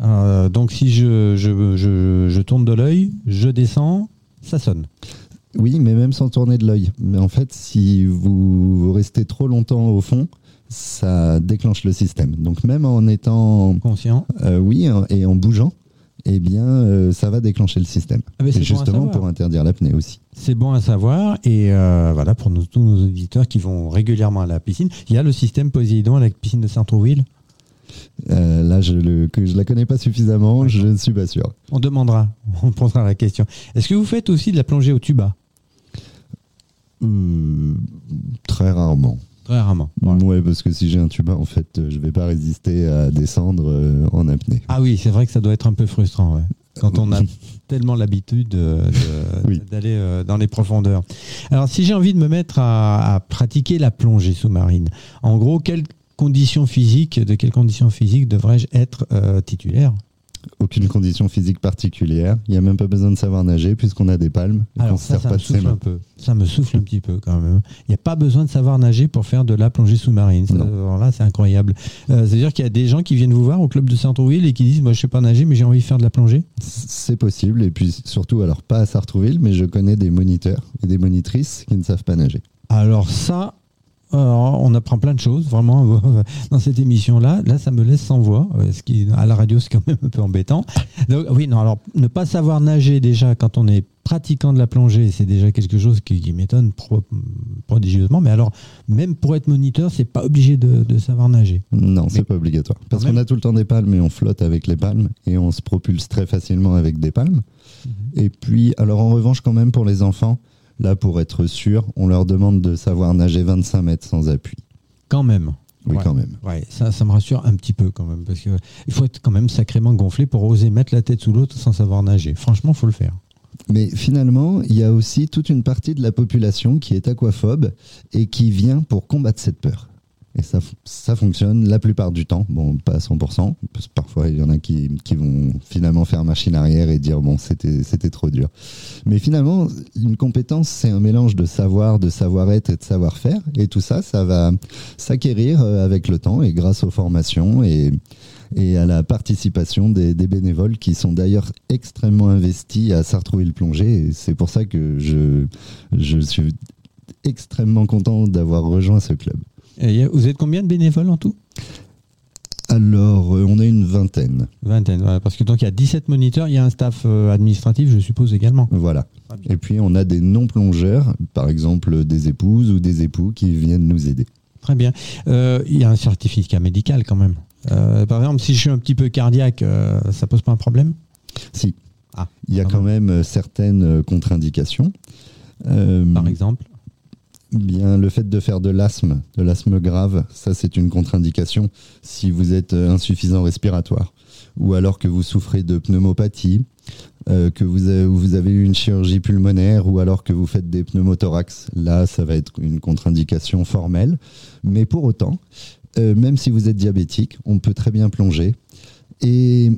Euh, donc si je, je, je, je tourne de l'œil, je descends, ça sonne. Oui, mais même sans tourner de l'œil. Mais en fait, si vous restez trop longtemps au fond, ça déclenche le système. Donc même en étant conscient, euh, oui, et en bougeant, eh bien, euh, ça va déclencher le système. Ah c'est justement pour interdire l'apnée aussi. C'est bon à savoir. Et voilà, pour tous nos auditeurs qui vont régulièrement à la piscine, il y a le système Poséidon à la piscine de Saint-Trouville euh, là, je ne je la connais pas suffisamment, je ne suis pas sûr. On demandera, on posera la question. Est-ce que vous faites aussi de la plongée au tuba? Euh, Très rarement. Très rarement. Ouais. parce que si j'ai un tuba, en fait, je ne vais pas résister à descendre euh, en apnée. Ah oui, c'est vrai que ça doit être un peu frustrant, quand on a tellement l'habitude d'aller dans les profondeurs. Alors, si j'ai envie de me mettre à, à pratiquer la plongée sous-marine, en gros, quel conditions physiques, de quelles conditions physiques devrais-je être euh, titulaire? Aucune condition physique particulière. Il n'y a même pas besoin de savoir nager puisqu'on a des palmes. Alors ça, ça me souffle un peu. Ça me souffle un petit peu quand même. Il n'y a pas besoin de savoir nager pour faire de la plongée sous-marine. Alors là, c'est incroyable. Euh, c'est-à-dire qu'il y a des gens qui viennent vous voir au club de Sartrouville et qui disent, moi, je ne sais pas nager, mais j'ai envie de faire de la plongée. C'est possible. Et puis surtout, alors pas à Sartrouville, mais je connais des moniteurs et des monitrices qui ne savent pas nager. Alors ça, on apprend plein de choses, vraiment, dans cette émission-là. Là, ça me laisse sans voix, euh, ce qui, à la radio, c'est quand même un peu embêtant. Donc, oui, non, alors, ne pas savoir nager déjà quand on est pratiquant de la plongée, c'est déjà quelque chose qui, m'étonne prodigieusement. Mais alors, même pour être moniteur, c'est pas obligé de, savoir nager. Non, c'est pas obligatoire. Parce qu'on a tout le temps des palmes et on flotte avec les palmes et on se propulse très facilement avec des palmes. Mhm. Et puis, alors en revanche, quand même, pour les enfants, Là, pour être sûr, on leur demande de savoir nager 25 mètres sans appui. Quand même. Oui, quand même. Ouais, ça, ça me rassure un petit peu quand même, parce qu'il faut être quand même sacrément gonflé pour oser mettre la tête sous l'autre sans savoir nager. Franchement, il faut le faire. Mais finalement, il y a aussi toute une partie de la population qui est aquaphobe et qui vient pour combattre cette peur. Et ça, ça fonctionne la plupart du temps. Bon, pas à 100%. Parce que parfois, il y en a qui, qui vont finalement faire machine arrière et dire, bon, c'était, trop dur. Mais finalement, une compétence, c'est un mélange de savoir, de savoir-être et de savoir-faire. Et tout ça, ça va s'acquérir euh, avec le temps et grâce aux formations et, et à la participation des, des bénévoles qui sont d'ailleurs extrêmement investis à Sartrouville plongée. Et c'est pour ça que je, je suis extrêmement content d'avoir rejoint ce club. Vous êtes combien de bénévoles en tout? Alors, euh, on a une vingtaine. Vingtaine, voilà, parce que donc il y a 17 moniteurs, il y a un staff euh, administratif, je suppose également. Voilà. Et puis on a des non-plongeurs, par exemple des épouses ou des époux qui viennent nous aider. Très bien. Euh, il y a un certificat médical quand même. par exemple, si je suis un petit peu cardiaque, ça pose pas un problème? Si. Ah, il y a quand même certaines contre-indications. par exemple Bien, le fait de faire de l'asthme, de l'asthme grave, ça c'est une contre-indication si vous êtes euh, insuffisant respiratoire ou alors que vous souffrez de pneumopathie, euh, que vous avez, vous avez, eu une chirurgie pulmonaire ou alors que vous faites des pneumothorax. Là, ça va être une contre-indication formelle. Mais pour autant, euh, même si vous êtes diabétique, on peut très bien plonger. Et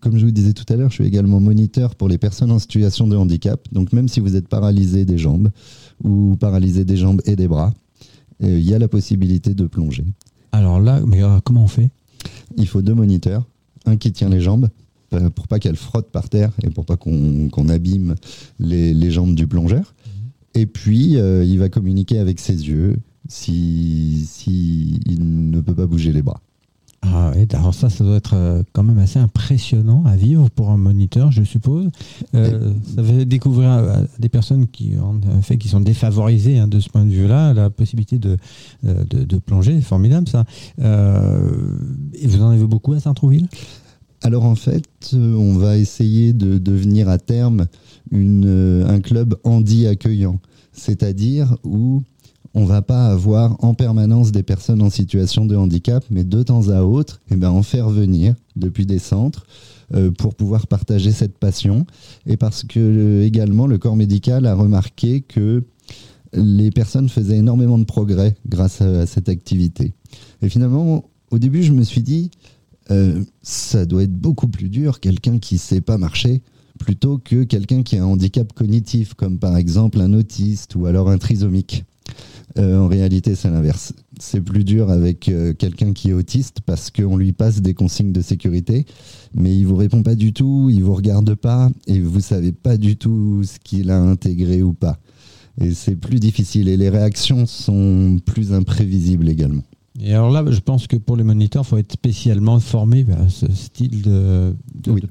comme je vous disais tout à l'heure, je suis également moniteur pour les personnes en situation de handicap. Donc même si vous êtes paralysé des jambes ou paralysé des jambes et des bras, il y a la possibilité de plonger. Alors là, mais comment on fait? Il faut deux moniteurs, un qui tient les jambes euh, pour pas qu'elle frotte par terre et pour pas qu'on abîme les, jambes du plongeur. Mhm. Et puis, euh, il va communiquer avec ses yeux si, si il ne peut pas bouger les bras. Ah oui, alors ça, ça doit être euh, quand même assez impressionnant à vivre pour un moniteur, je suppose. ça va découvrir à des personnes qui, en fait, qui sont défavorisées hein, de ce point de vue-là, la possibilité de, de, de plonger. C'est formidable, ça. et vous en avez beaucoup à Saint-Trouville? Alors en fait, euh, on va essayer de devenir à terme euh, un club handi accueillant, c'est-à-dire où on va pas avoir en permanence des personnes en situation de handicap, mais de temps à autre, eh ben, en faire venir depuis des centres euh, pour pouvoir partager cette passion et parce que également le corps médical a remarqué que les personnes faisaient énormément de progrès grâce à cette activité. Et finalement, au début, je me suis dit, euh, ça doit être beaucoup plus dur, quelqu'un qui sait pas marcher, plutôt que quelqu'un qui a un handicap cognitif, comme par exemple un autiste ou alors un trisomique. Euh, en réalité, c'est l'inverse. C'est plus dur avec euh, quelqu'un qui est autiste parce qu'on lui passe des consignes de sécurité, mais il vous répond pas du tout, il vous regarde pas et vous savez pas du tout ce qu'il a intégré ou pas. Et c'est plus difficile et les réactions sont plus imprévisibles également. Et alors là, je pense que pour les moniteurs, il faut être spécialement formé à ce style de,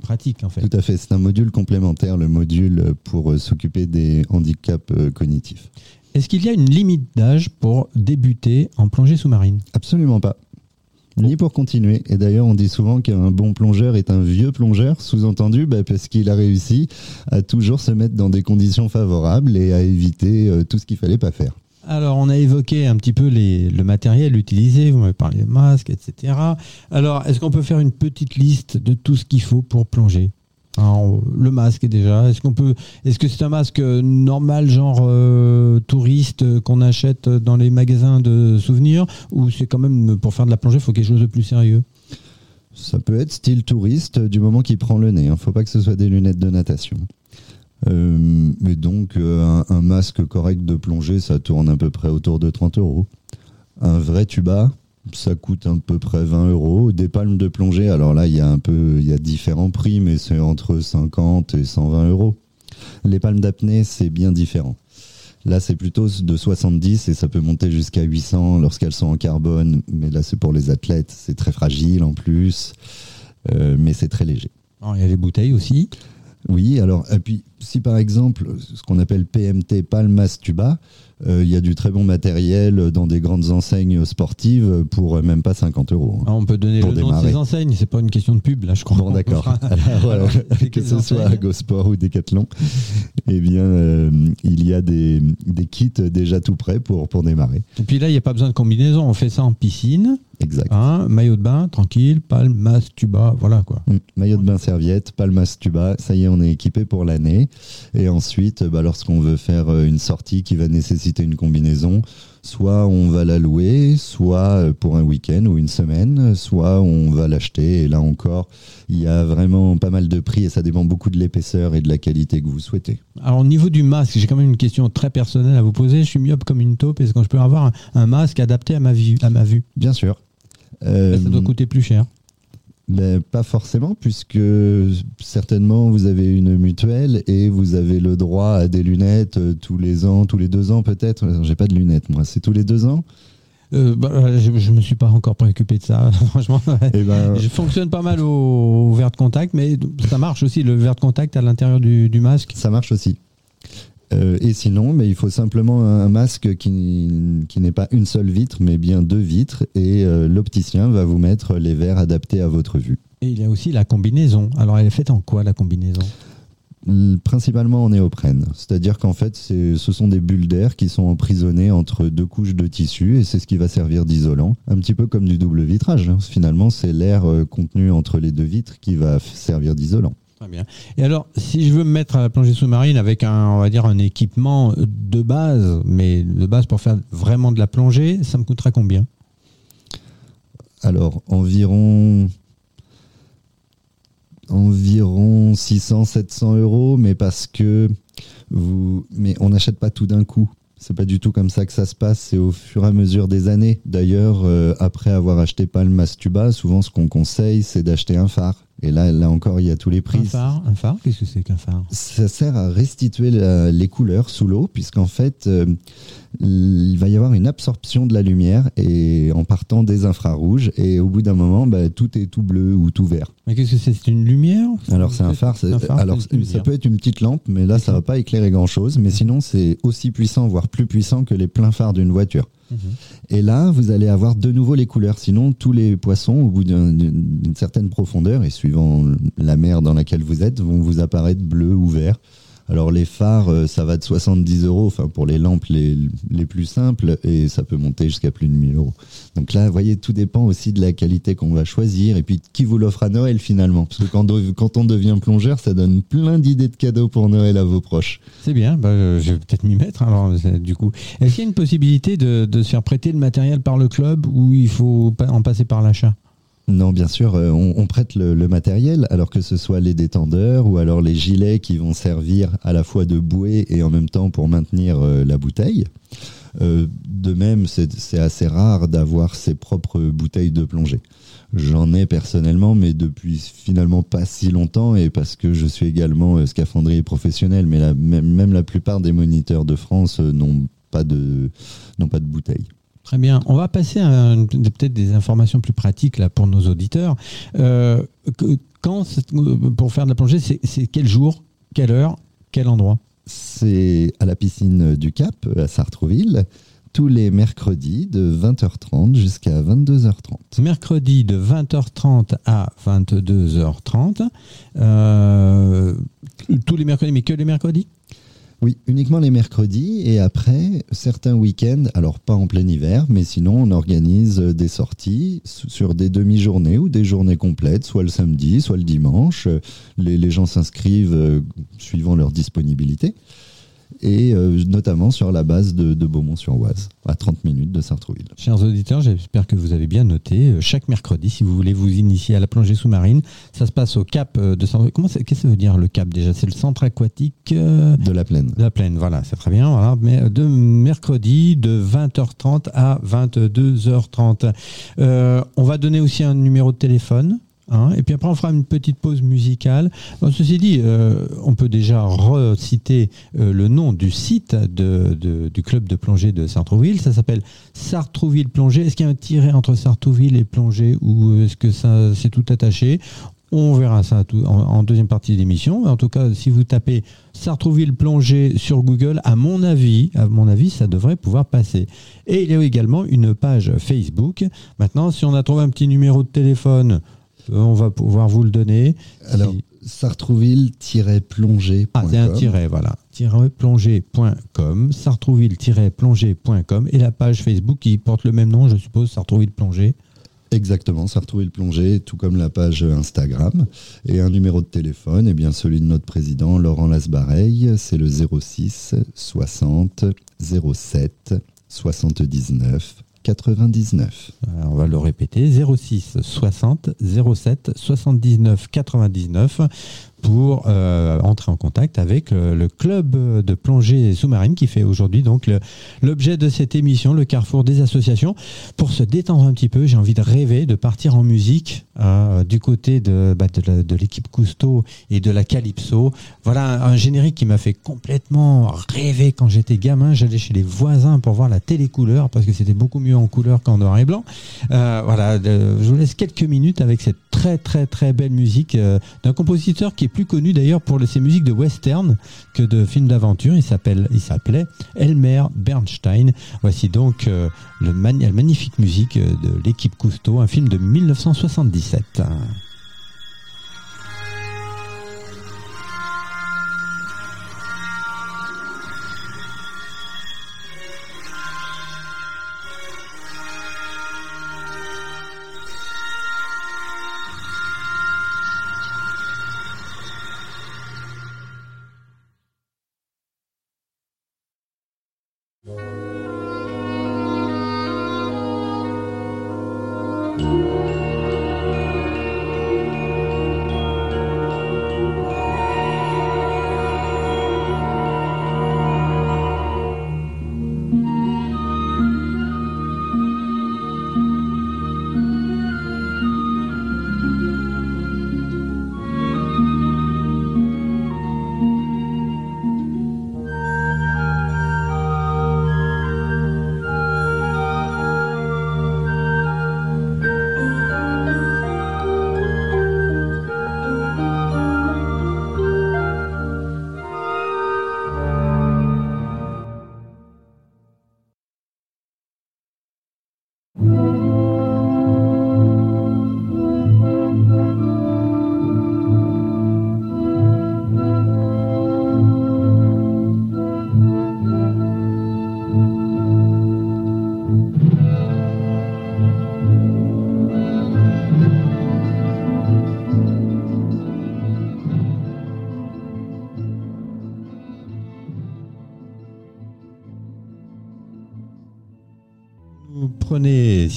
pratique, en fait. Tout à fait. C'est un module complémentaire, le module pour euh, s'occuper des handicaps cognitifs. Est-ce qu'il y a une limite d'âge pour débuter en plongée sous-marine? Absolument pas. Ni pour continuer. Et d'ailleurs, on dit souvent qu'un bon plongeur est un vieux plongeur, sous-entendu bah, parce qu'il a réussi à toujours se mettre dans des conditions favorables et à éviter euh, tout ce qu'il fallait pas faire. Alors, on a évoqué un petit peu le matériel utilisé, vous m'avez parlé de masques, etc. Alors, est-ce qu'on peut faire une petite liste de tout ce qu'il faut pour plonger? Le masque déjà. Est-ce qu'on peut Est-ce que c'est un masque normal, genre euh, touriste qu'on achète dans les magasins de souvenirs, ou c'est quand même pour faire de la plongée, il faut quelque chose de plus sérieux? Ça peut être style touriste du moment qu'il prend le nez. Il hein. faut pas que ce soit des lunettes de natation. Euh, mais donc, euh, un, masque correct de plongée, ça tourne à peu près autour de 30 euros. Un vrai tuba, ça coûte à peu près 20 euros. Des palmes de plongée, alors là, il y a un peu, il y a différents prix, mais c'est entre 50 et 120 euros. Les palmes d'apnée, c'est bien différent. Là, c'est plutôt de 70 et ça peut monter jusqu'à 800 lorsqu'elles sont en carbone. Mais là, c'est pour les athlètes. C'est très fragile en plus, euh, mais c'est très léger. Il y a les bouteilles aussi. Oui, alors, et puis si par exemple, ce qu'on appelle PMT, Palmas Tuba, il y a du très bon matériel dans des grandes enseignes sportives pour même pas 50 euros. Hein, ah, on peut donner le nom de ces enseignes, c'est pas une question de pub, là, je crois. Bon, d'accord. que ce soit GoSport ou Decathlon, eh bien, euh, il y a des, kits déjà tout prêts pour, pour démarrer. Et puis là, il n'y a pas besoin de combinaison, on fait ça en piscine. Exact. Hein, maillot de bain, tranquille, palme, masque, tuba, voilà quoi. Mm. maillot de bain, serviette, palme, masque, tuba, ça y est, on est équipé pour l'année. Et ensuite, bah, lorsqu'on veut faire euh, une sortie qui va nécessiter une combinaison, soit on va la louer, soit euh, pour un week-end ou une semaine, soit on va l'acheter. Et là encore, il y a vraiment pas mal de prix et ça dépend beaucoup de l'épaisseur et de la qualité que vous souhaitez. Alors au niveau du masque, j'ai quand même une question très personnelle à vous poser. Je suis myope comme une taupe. Est-ce que je peux avoir un, masque adapté à ma, vie, à ma vue? Bien sûr. Ça doit euh, coûter plus cher. Ben, pas forcément, puisque certainement vous avez une mutuelle et vous avez le droit à des lunettes euh, tous les ans, tous les deux ans peut-être. J'ai pas de lunettes, moi. C'est tous les deux ans? Euh, bah, je, ne me suis pas encore préoccupé de ça, franchement. Eh ben, je fonctionne pas mal au, verre de contact, mais ça marche aussi, le verre de contact à l'intérieur du, du masque. Ça marche aussi. Euh, et sinon, mais il faut simplement un, masque qui, qui n'est pas une seule vitre, mais bien deux vitres. Et euh, l'opticien va vous mettre les verres adaptés à votre vue. Et il y a aussi la combinaison. Alors, elle est faite en quoi, la combinaison? Principalement en néoprène. C'est-à-dire qu'en fait, ce sont des bulles d'air qui sont emprisonnées entre deux couches de tissu et c'est ce qui va servir d'isolant. Un petit peu comme du double vitrage. Hein. Finalement, c'est l'air euh, contenu entre les deux vitres qui va servir d'isolant. Très bien. Et alors, si je veux me mettre à la plongée sous-marine avec un, on va dire, un équipement de base, mais de base pour faire vraiment de la plongée, ça me coûtera combien? Alors, environ Environ 600-700 euros, mais parce que vous, mais on n'achète pas tout d'un coup. C'est pas du tout comme ça que ça se passe, c'est au fur et à mesure des années. D'ailleurs, euh, après avoir acheté Palm Mastuba, souvent ce qu'on conseille, c'est d'acheter un phare. Et là, là encore, il y a tous les prix. Un phare, un phare Qu'est-ce que c'est qu'un phare? Ça sert à restituer les couleurs sous l'eau, puisqu'en fait, euh, il va y avoir une absorption de la lumière et en partant des infrarouges. Et au bout d'un moment, bah, tout est tout bleu ou tout vert. Mais qu'est-ce que c'est? C'est une lumière Alors, c'est un phare. alors, ça peut être une petite lampe, mais là, ça va pas éclairer grand-chose. Mais sinon, c'est aussi puissant, voire plus puissant que les pleins phares d'une voiture. Mhm. Et là, vous allez avoir de nouveau les couleurs. Sinon, tous les poissons, au bout d'une certaine profondeur, et suivant la mer dans laquelle vous êtes, vont vous apparaître bleu ou vert. Alors les phares, euh, ça va de 70 euros, pour les lampes les, plus simples, et ça peut monter jusqu'à plus de 1000 euros. Donc là, vous voyez, tout dépend aussi de la qualité qu'on va choisir, et puis qui vous l'offre à Noël finalement. Parce que quand, on devient plongeur, ça donne plein d'idées de cadeaux pour Noël à vos proches. C'est bien, bah, je vais peut-être m'y mettre alors du coup. Est-ce qu'il y a une possibilité de, de se faire prêter le matériel par le club ou il faut en passer par l'achat? Non, bien sûr, euh, on, prête le, matériel, alors que ce soit les détendeurs ou alors les gilets qui vont servir à la fois de bouée et en même temps pour maintenir euh, la bouteille. Euh, de même, c'est assez rare d'avoir ses propres bouteilles de plongée. J'en ai personnellement, mais depuis finalement pas si longtemps, et parce que je suis également scaphandrier professionnel, mais même, la plupart des moniteurs de France n'ont pas de, pas de bouteilles. Très bien. On va passer à peut-être des informations plus pratiques là pour nos auditeurs. Euh, quand, pour faire de la plongée, c'est quel jour, quelle heure, quel endroit? C'est à la piscine du Cap, à Sartrouville tous les mercredis de 20h30 jusqu'à 22h30. Mercredi de 20h30 à 22h30. Euh, tous les mercredis, mais que les mercredis? Oui, uniquement les mercredis et après certains week-ends, alors pas en plein hiver, mais sinon on organise des sorties sur des demi-journées ou des journées complètes, soit le samedi, soit le dimanche. Les, les gens s'inscrivent euh, suivant leur disponibilité et euh, notamment sur la base de, Beaumont-sur-Oise, à 30 minutes de Sartrouville. Chers auditeurs, j'espère que vous avez bien noté. Euh, chaque mercredi, si vous voulez vous initier à la plongée sous-marine, ça se passe au cap euh, de Comment Qu'est-ce que ça veut dire le cap déjà? C'est le centre aquatique de la plaine. De la plaine, voilà, c'est très bien. Voilà. Mais de mercredi de 20h30 à 22h30. on va donner aussi un numéro de téléphone Hein, et puis après, on fera une petite pause musicale. ceci dit, euh, on peut déjà reciter euh, le nom du site du club de plongée de Sartrouville. Ça s'appelle Sartrouville Plongée. Est-ce qu'il y a un tiret entre Sartrouville et plongée ou est-ce que ça c'est tout attaché? On verra ça en, deuxième partie de l'émission. En tout cas, si vous tapez Sartrouville plongée sur Google, à mon avis, à mon avis, ça devrait pouvoir passer. Et il y a également une page Facebook. Maintenant, si on a trouvé un petit numéro de téléphone, on va pouvoir vous le donner. Alors, sartrouville-plongée.com. Ah, c'est un tiret, voilà. plongée.com, sartrouville-plongée.com et la page Facebook qui porte le même nom, je suppose, Sartrouville Plongée. Exactement, Sartrouville Plongée, tout comme la page Instagram. Et un numéro de téléphone, et eh bien celui de notre président, Laurent Lasbareil, c'est le 06 60 07 79 99. on va le répéter 06 60 07 79 99 pour euh, entrer en contact avec euh, le club de plongée sous-marine qui fait aujourd'hui donc l'objet de cette émission, le carrefour des associations. Pour se détendre un petit peu, j'ai envie de rêver, de partir en musique euh, du côté de, bah, de l'équipe Cousteau et de la Calypso. Voilà un, générique qui m'a fait complètement rêver quand j'étais gamin. J'allais chez les voisins pour voir la télécouleur parce que c'était beaucoup mieux en couleur qu'en noir et blanc. voilà, je vous laisse quelques minutes avec cette très très très belle musique d'un compositeur qui plus connu d'ailleurs pour ses musiques de western que de films d'aventure. Il s'appelle, il s'appelait Elmer Bernstein. Voici donc euh, le la magnifique musique de l'équipe Cousteau, un film de 1977.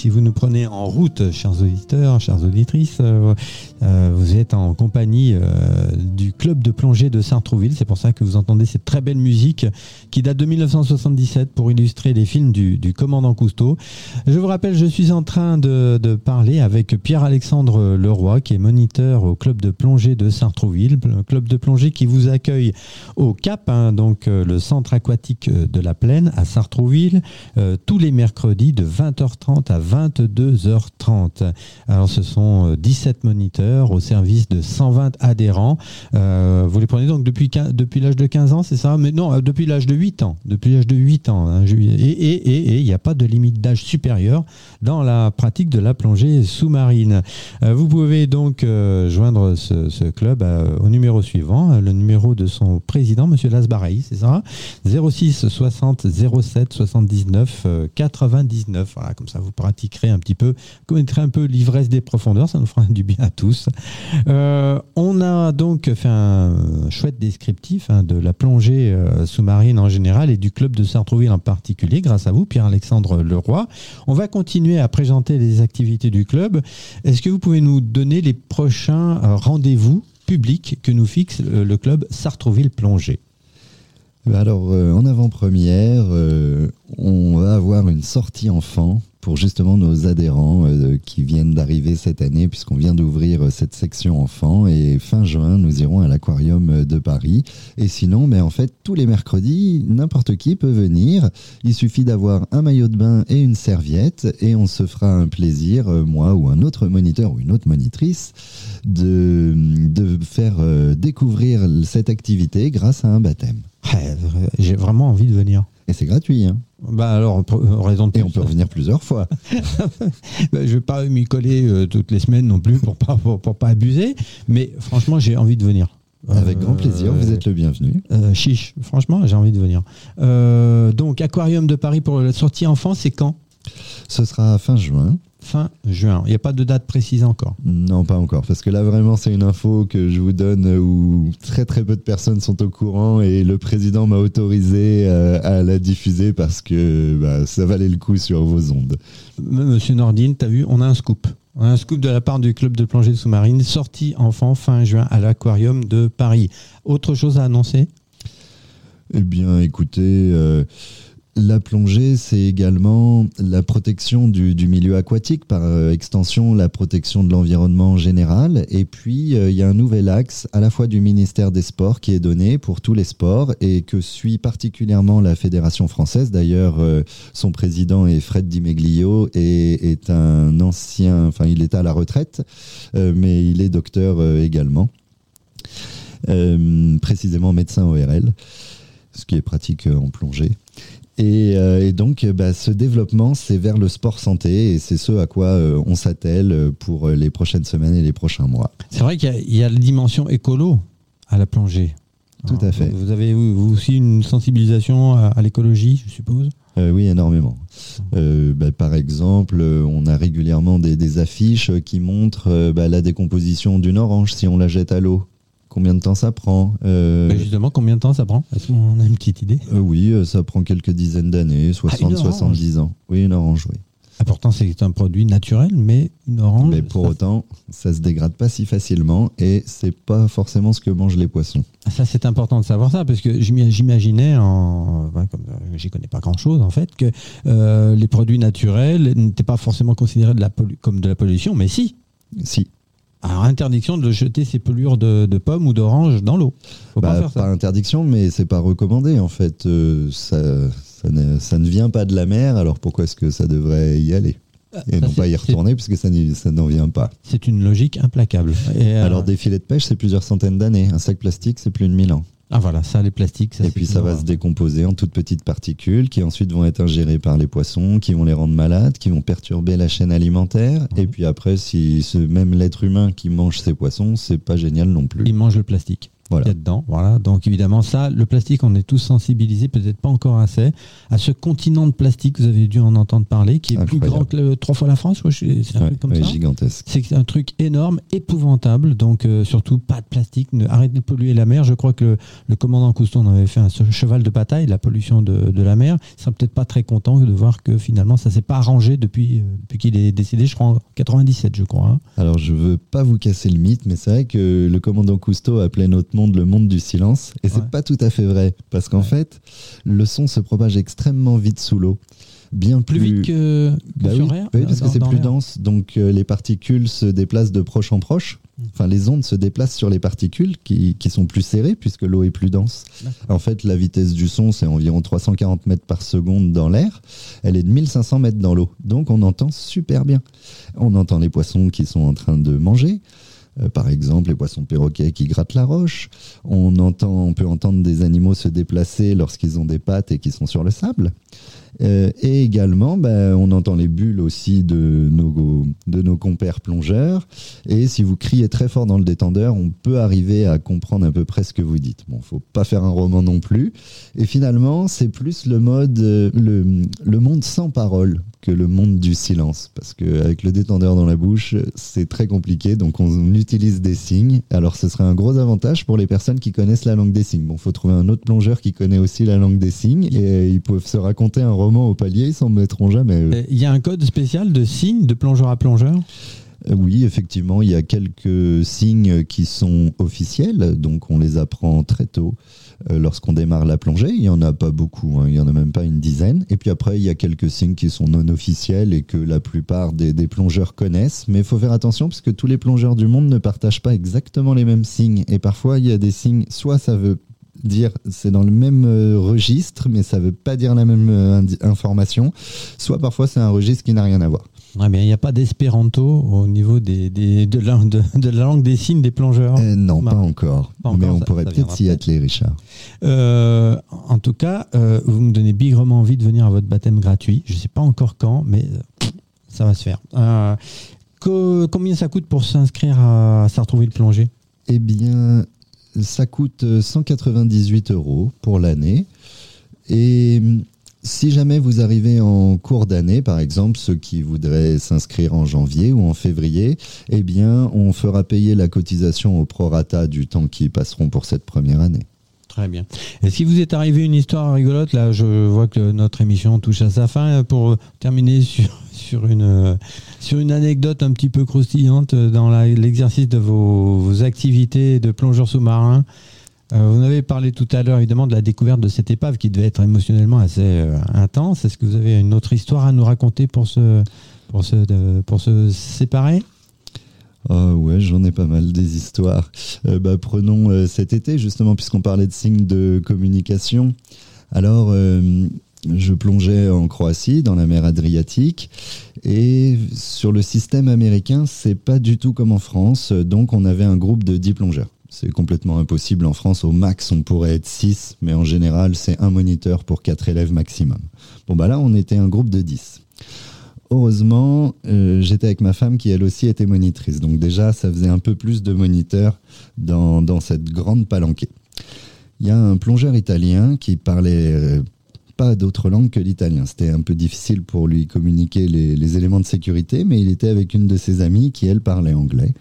Si vous nous prenez en route, chers auditeurs, chères auditrices, euh, euh, vous êtes en compagnie euh, du club de plongée de Sartrouville. C'est pour ça que vous entendez cette très belle musique qui date de 1977 pour illustrer les films du, commandant Cousteau. Je vous rappelle, je suis en train de, parler avec Pierre-Alexandre Leroy, qui est moniteur au club de plongée de Sartrouville, club de plongée qui vous accueille au Cap, hein, donc le centre aquatique de la Plaine à Sartrouville, tous les mercredis de 20h30 à 22h30. Alors ce sont 17 euh, moniteurs au service de 120 adhérents. Euh, vous les prenez donc depuis, l'âge de 15 ans, c'est ça? Mais non, euh, depuis l'âge de 8 ans. Depuis l'âge de 8 ans. Hein, et il n'y a pas de limite d'âge supérieur dans la pratique de la plongée sous-marine. vous pouvez donc joindre ce, club au numéro suivant, le numéro de son président, M. Lasbareil, c'est ça 06 60 07 79 99. Voilà, comme ça, vous pratiquerez un petit peu, un peu l'ivresse des profondeurs, ça nous fera du bien à tous. Euh, on a donc fait un chouette descriptif hein, de la plongée euh, sous-marine en général et du club de Sartrouville en particulier, grâce à vous, Pierre-Alexandre Leroy. On va continuer à présenter les activités du club. Est-ce que vous pouvez nous donner les prochains euh, rendez-vous publics que nous fixe le club Sartrouville Plongée? Bah alors, en avant-première, on va avoir une sortie enfant pour justement nos adhérents euh, qui viennent d'arriver cette année, puisqu'on vient d'ouvrir cette section enfant. Et fin juin, nous irons à l'aquarium de Paris. Et sinon, mais en fait, tous les mercredis, n'importe qui peut venir. Il suffit d'avoir un maillot de bain et une serviette, et on se fera un plaisir, moi ou un autre moniteur ou une autre monitrice, de, de faire découvrir cette activité grâce à un baptême. J'ai vraiment envie de venir. Et c'est gratuit. Hein. Bah alors, raison de Et on peut revenir plusieurs fois. bah, je vais pas m'y coller euh, toutes les semaines non plus pour pas, pour, pas abuser. Mais franchement, j'ai envie de venir. Avec grand plaisir, vous êtes le bienvenu. Euh, chiche, franchement, j'ai envie de venir. donc, Aquarium de Paris pour la sortie enfant, c'est quand? Ce sera fin juin fin juin. Il n'y a pas de date précise encore Non, pas encore. Parce que là, vraiment, c'est une info que je vous donne où très très peu de personnes sont au courant et le président m'a autorisé euh, à la diffuser parce que bah, ça valait le coup sur vos ondes. Monsieur Nordine, tu as vu, on a un scoop. On a un scoop de la part du club de plongée sous-marine, sorti enfant fin juin à l'aquarium de Paris. Autre chose à annoncer? Eh bien, écoutez... Euh, la plongée, c'est également la protection du, milieu aquatique, par euh, extension la protection de l'environnement général. Et puis, euh, il y a un nouvel axe à la fois du ministère des Sports qui est donné pour tous les sports et que suit particulièrement la Fédération française. D'ailleurs, euh, son président est Fred Dimeglio et est un ancien, enfin, il est à la retraite, mais il est docteur également, précisément médecin ORL, ce qui est pratique en plongée. Euh, et, donc, bah, ce développement, c'est vers le sport santé et c'est ce à quoi euh, on s'attelle pour les prochaines semaines et les prochains mois. C'est vrai qu'il y, a la dimension écolo à la plongée. Tout à fait. Vous avez vous aussi une sensibilisation à, l'écologie, je suppose? Euh, oui, énormément. Bah, par exemple, on a régulièrement des, affiches qui montrent bah, la décomposition d'une orange si on la jette à l'eau. Combien de temps ça prend euh, Justement, combien de temps ça prend Est-ce qu'on a une petite idée euh, Oui, euh, ça prend quelques dizaines d'années, 60, 70 ans. Oui, une orange, oui. Ah, pourtant, c'est un produit naturel, mais une orange. Mais pour autant, ça se dégrade pas si facilement et c'est pas forcément ce que mangent les poissons. Ah, ça, c'est important de savoir ça parce que j'imaginais, en, comme j'y connais pas grand chose en fait, que les produits naturels n'étaient pas forcément considérés de la comme de la pollution, mais si. Si. Alors, interdiction de jeter ces pelures de, pommes ou d'oranges dans l'eau. pas, bah, pas interdiction, mais c'est pas recommandé en fait. Euh, ça, ça, ne, vient pas de la mer, alors pourquoi est-ce que ça devrait y aller? Ah, et non pas y retourner puisque ça n'en vient pas. C'est une logique implacable. Euh, alors des filets de pêche, c'est plusieurs centaines d'années. Un sac plastique, c'est plus de 1000 ans. Ah voilà, ça, les plastiques. Ça, et puis ça va se décomposer en toutes petites particules qui ensuite vont être ingérées par les poissons, qui vont les rendre malades, qui vont perturber la chaîne alimentaire. Et puis après, si ce même l'être humain qui mange ces poissons, c'est pas génial non plus. Il mange le plastique. Voilà. dedans. Voilà. Donc évidemment, ça, le plastique, on est tous sensibilisés, peut-être pas encore assez, à ce continent de plastique, vous avez dû en entendre parler, qui est plus grand que trois fois la France. C'est un truc comme ça. gigantesque. C'est un truc énorme, épouvantable. Donc euh, surtout, pas de plastique. arrêtez de polluer la mer. Je crois que le, commandant Cousteau en avait fait un cheval de bataille, la pollution de, la mer. Il sera peut-être pas très content de voir que finalement, ça s'est pas arrangé depuis, euh, depuis qu'il est décédé, je crois, en 97, je crois. Hein. Alors, je veux pas vous casser le mythe, mais c'est vrai que le commandant Cousteau appelait notre monde le monde du silence. Et c'est pas tout à fait vrai. Parce qu'en fait, le son se propage extrêmement vite sous l'eau. Bien plus, vite que, bah sur oui, oui, parce que c'est plus dense. Donc euh, les particules se déplacent de proche en proche. Hmm. Enfin, les ondes se déplacent sur les particules qui, qui sont plus serrées puisque l'eau est plus dense. En fait, la vitesse du son, c'est environ 340 mètres par seconde dans l'air. Elle est de 1500 mètres dans l'eau. Donc, on entend super bien. On entend les poissons qui sont en train de manger. Euh, par exemple les poissons perroquets qui grattent la roche. On, entend, on peut entendre des animaux se déplacer lorsqu'ils ont des pattes et qui sont sur le sable. Euh, et également, ben, on entend les bulles aussi de nos, compères plongeurs. Et si vous criez très fort dans le détendeur, on peut arriver à comprendre à peu près ce que vous dites. Bon, faut pas faire un roman non plus. Et finalement, c'est plus le mode, euh, le, monde sans parole que le monde du silence. Parce qu'avec le détendeur dans la bouche, c'est très compliqué. Donc on utilise des signes. Alors ce serait un gros avantage pour les personnes qui connaissent la langue des signes. Bon, faut trouver un autre plongeur qui connaît aussi la langue des signes. Et ils peuvent se raconter un roman au palier, ils s'en mettront jamais. Il y a un code spécial de signes de plongeur à plongeur euh, oui, effectivement, il y a quelques signes qui sont officiels, donc on les apprend très tôt. Euh, lorsqu'on démarre la plongée. Il n'y en a pas beaucoup, hein. il n'y en a même pas une dizaine. Et puis après, il y a quelques signes qui sont non officiels et que la plupart des, plongeurs connaissent. Mais il faut faire attention parce que tous les plongeurs du monde ne partagent pas exactement les mêmes signes. Et parfois, il y a des signes, soit ça veut dire c'est dans le même euh, registre, mais ça veut pas dire la même euh, information. Soit parfois c'est un registre qui n'a rien à voir. Mais il n'y a pas d'espéranto au niveau des, de, la, de, la, langue des signes des plongeurs? Euh, Non, pas encore. mais on pourrait peut-être s'y atteler, Richard. en tout cas, vous me donnez bigrement envie de venir à votre baptême gratuit. Je ne sais pas encore quand, mais ça va se faire. combien ça coûte pour s'inscrire à retrouver le plongée? Eh bien, ça coûte 198 euros pour l'année. Et si jamais vous arrivez en cours d'année, par exemple, ceux qui voudraient s'inscrire en janvier ou en février, eh bien, on fera payer la cotisation au prorata du temps qu'ils passeront pour cette première année. Très bien. Et si vous êtes arrivé une histoire rigolote, là, je vois que notre émission touche à sa fin. Pour terminer sur, sur, une, sur une anecdote un petit peu croustillante dans l'exercice de vos, activités de plongeur sous-marin, euh, vous avez parlé tout à l'heure évidemment de la découverte de cette épave qui devait être émotionnellement assez euh, intense. Est-ce que vous avez une autre histoire à nous raconter pour se, pour se, pour se séparer? Oh ouais, j'en ai pas mal des histoires. Euh, bah, prenons euh, cet été justement, puisqu'on parlait de signes de communication. Alors, euh, je plongeais en Croatie, dans la mer Adriatique, et sur le système américain, c'est pas du tout comme en France. Donc, on avait un groupe de 10 plongeurs. C'est complètement impossible en France. Au max, on pourrait être 6, mais en général, c'est un moniteur pour 4 élèves maximum. Bon, bah là, on était un groupe de 10 heureusement, euh, j'étais avec ma femme qui elle aussi était monitrice. Donc déjà, ça faisait un peu plus de moniteurs dans, cette grande palanquée. Il y a un plongeur italien qui parlait euh, pas d'autre langue que l'italien. C'était un peu difficile pour lui communiquer les, éléments de sécurité, mais il était avec une de ses amies qui, elle, parlait anglais.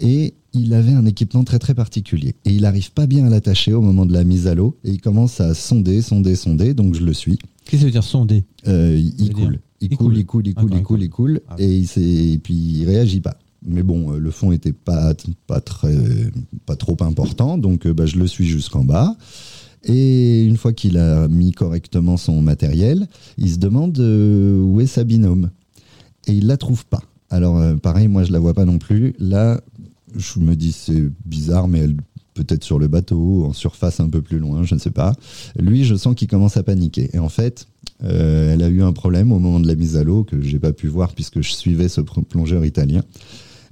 Et il avait un équipement très très particulier. Et il n'arrive pas bien à l'attacher au moment de la mise à l'eau. Et il commence à sonder, sonder, sonder. Donc je le suis. Qu'est-ce que ça veut dire sonder? Euh, Il coule il, coule, il coule, il coule, il coule, il coule, ah et, il et puis il réagit pas. Mais bon, euh, le fond était pas, pas, très, pas trop important, donc euh, bah, je le suis jusqu'en bas. Et une fois qu'il a mis correctement son matériel, il se demande euh, où est sa binôme. Et il la trouve pas. Alors pareil, moi je la vois pas non plus. Là, je me dis c'est bizarre, mais elle peut-être sur le bateau, en surface un peu plus loin, je ne sais pas. Lui, je sens qu'il commence à paniquer. Et en fait, euh, elle a eu un problème au moment de la mise à l'eau que j'ai pas pu voir puisque je suivais ce plongeur italien.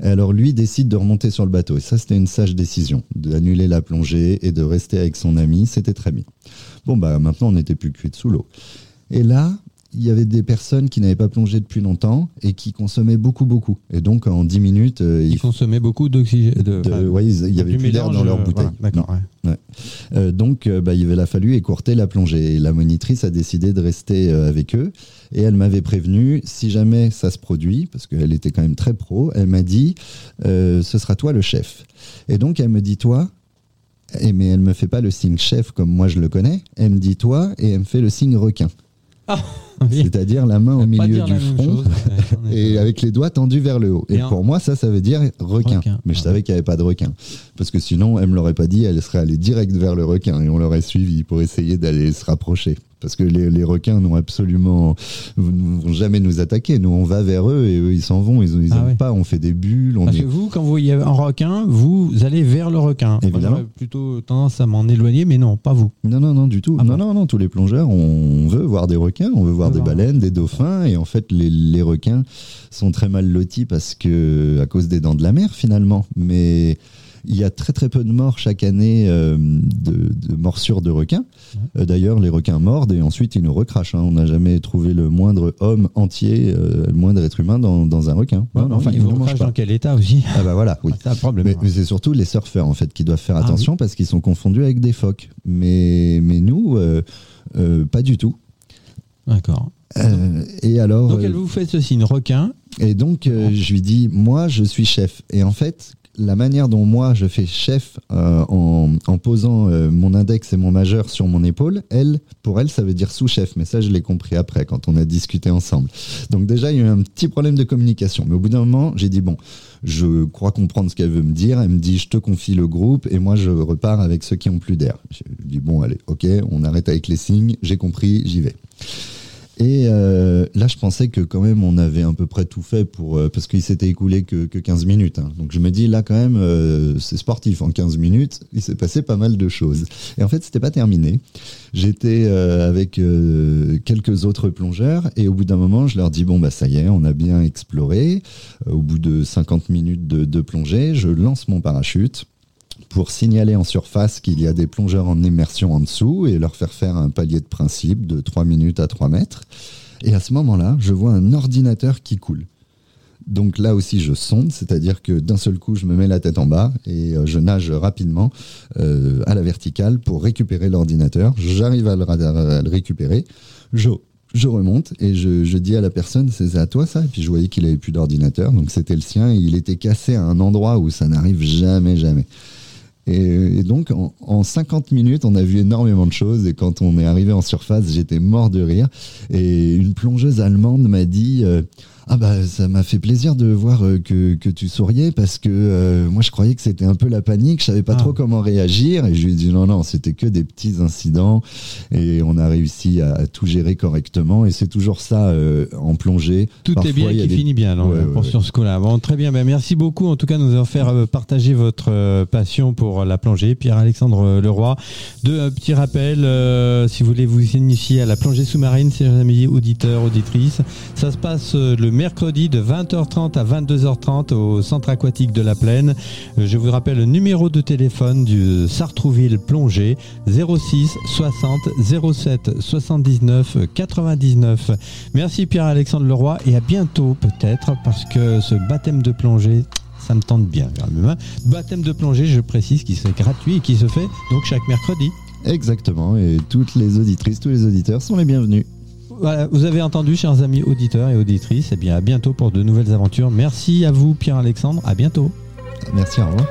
alors lui décide de remonter sur le bateau et ça c'était une sage décision d'annuler la plongée et de rester avec son ami, c'était très bien. Bon bah maintenant on n'était plus cuit sous l'eau. Et là, il y avait des personnes qui n'avaient pas plongé depuis longtemps et qui consommaient beaucoup, beaucoup. Et donc, en 10 minutes, euh, ils, consommaient beaucoup d'oxygène. oui, il y avait plus d'air dans leur euh, bouteille. Euh, donc, bah, il avait fallu écourter la plongée. Et la monitrice a décidé de rester avec eux. Et elle m'avait prévenu, si jamais ça se produit, parce qu'elle était quand même très pro, elle m'a dit, ce sera toi le chef. Et donc, elle me dit, toi, et, mais elle me fait pas le signe chef comme moi je le connais. Elle me dit toi et elle me fait le signe requin. Ah, C'est-à-dire la main au milieu du front et avec les doigts tendus vers le haut. Et, pour moi, ça, ça veut dire requin. Mais je savais qu'il n'y avait pas de requin. Parce que sinon, elle me l'aurait pas dit, elle serait allée direct vers le requin et on l'aurait suivi pour essayer d'aller se rapprocher parce que les, requins n'ont absolument vont jamais nous attaquer. Nous, on va vers eux et eux, ils s'en vont. Ils, ils ah pas. On fait des bulles. parce que vous, quand vous voyez un requin, vous allez vers le requin. Évidemment. plutôt tendance à m'en éloigner, mais non, pas vous. Non, non, non, du tout. Ah non, non, non. Tous les plongeurs, on veut voir des requins, on veut voir des baleines, des dauphins, et en fait, les, les requins sont très mal lotis parce que à cause des dents de la mer, finalement. Mais il y a très très peu de morts chaque année euh, de, morsures de requins. Euh, d'ailleurs, les requins mordent et ensuite ils nous recrachent. Hein. On n'a jamais trouvé le moindre homme entier, euh, le moindre être humain dans, un requin. enfin, ils, vous recrachent dans quel état aussi Ah bah voilà, oui. c'est un problème. Mais, c'est surtout les surfeurs en fait qui doivent faire ah attention parce qu'ils sont confondus avec des phoques. Mais, mais nous, pas du tout. D'accord. et alors. Donc elle vous fait ce signe requin. Et donc je lui dis, moi je suis chef. Et en fait, la manière dont moi je fais chef euh, en, posant euh, mon index et mon majeur sur mon épaule, elle, pour elle, ça veut dire sous-chef. Mais ça, je l'ai compris après quand on a discuté ensemble. Donc déjà, il y a eu un petit problème de communication. Mais au bout d'un moment, j'ai dit bon, je crois comprendre ce qu'elle veut me dire. Elle me dit je te confie le groupe et moi je repars avec ceux qui ont plus d'air. Je dis bon, allez, ok, on arrête avec les signes. J'ai compris, j'y vais. Et euh, là, je pensais que quand même on avait à peu près tout fait pour euh, parce qu'il s'était écoulé que, que 15 minutes. Hein. Donc je me dis là quand même euh, c'est sportif en 15 minutes. Il s'est passé pas mal de choses. Et en fait, c'était pas terminé. J'étais avec quelques autres plongeurs et au bout d'un moment, je leur dis bon bah ça y est, on a bien exploré. au bout de 50 minutes de, de plongée, je lance mon parachute pour signaler en surface qu'il y a des plongeurs en immersion en dessous et leur faire faire un palier de principe de 3 minutes à 3 mètres. Et à ce moment-là, je vois un ordinateur qui coule. Donc là aussi, je sonde, c'est-à-dire que d'un seul coup, je me mets la tête en bas et euh, je nage rapidement euh, à la verticale pour récupérer l'ordinateur. J'arrive à, le récupérer. Je, je remonte et je, dis à la personne, c'est à toi ça? Et puis je voyais qu'il avait plus d'ordinateur, donc c'était le sien et il était cassé à un endroit où ça n'arrive jamais, jamais. Et, donc, en, 50 minutes, on a vu énormément de choses. Et quand on est arrivé en surface, j'étais mort de rire. Et une plongeuse allemande m'a dit euh, ah bah ça m'a fait plaisir de voir euh, que, que tu souriais parce que euh, moi je croyais que c'était un peu la panique, je savais pas ah. trop comment réagir et je lui ai dit non non c'était que des petits incidents et on a réussi à, tout gérer correctement et c'est toujours ça euh, en plongée. Tout est bien qui finit bien non, pour ce coup-là. Bon très bien, ben, merci beaucoup en tout cas de nous avoir fait partager votre passion pour la plongée. Pierre-Alexandre Leroy. Deux petits rappels si vous voulez vous initier à la plongée sous-marine, chers amis auditeurs, auditrices, ça se passe le mercredi de 20h30 à 22h30 au centre aquatique de la Plaine. Euh, je vous rappelle le numéro de téléphone du Sartrouville Plongée 06 60 07 79 99. Merci Pierre-Alexandre Leroy et à bientôt peut-être parce que ce baptême de plongée ça me tente bien. Baptême de plongée, je précise, qui c'est gratuit et qui se fait donc chaque mercredi. Exactement, et toutes les auditrices, tous les auditeurs sont les bienvenus. Voilà, vous avez entendu, chers amis auditeurs et auditrices. Et bien, à bientôt pour de nouvelles aventures. Merci à vous, Pierre-Alexandre. À bientôt. Merci, au revoir.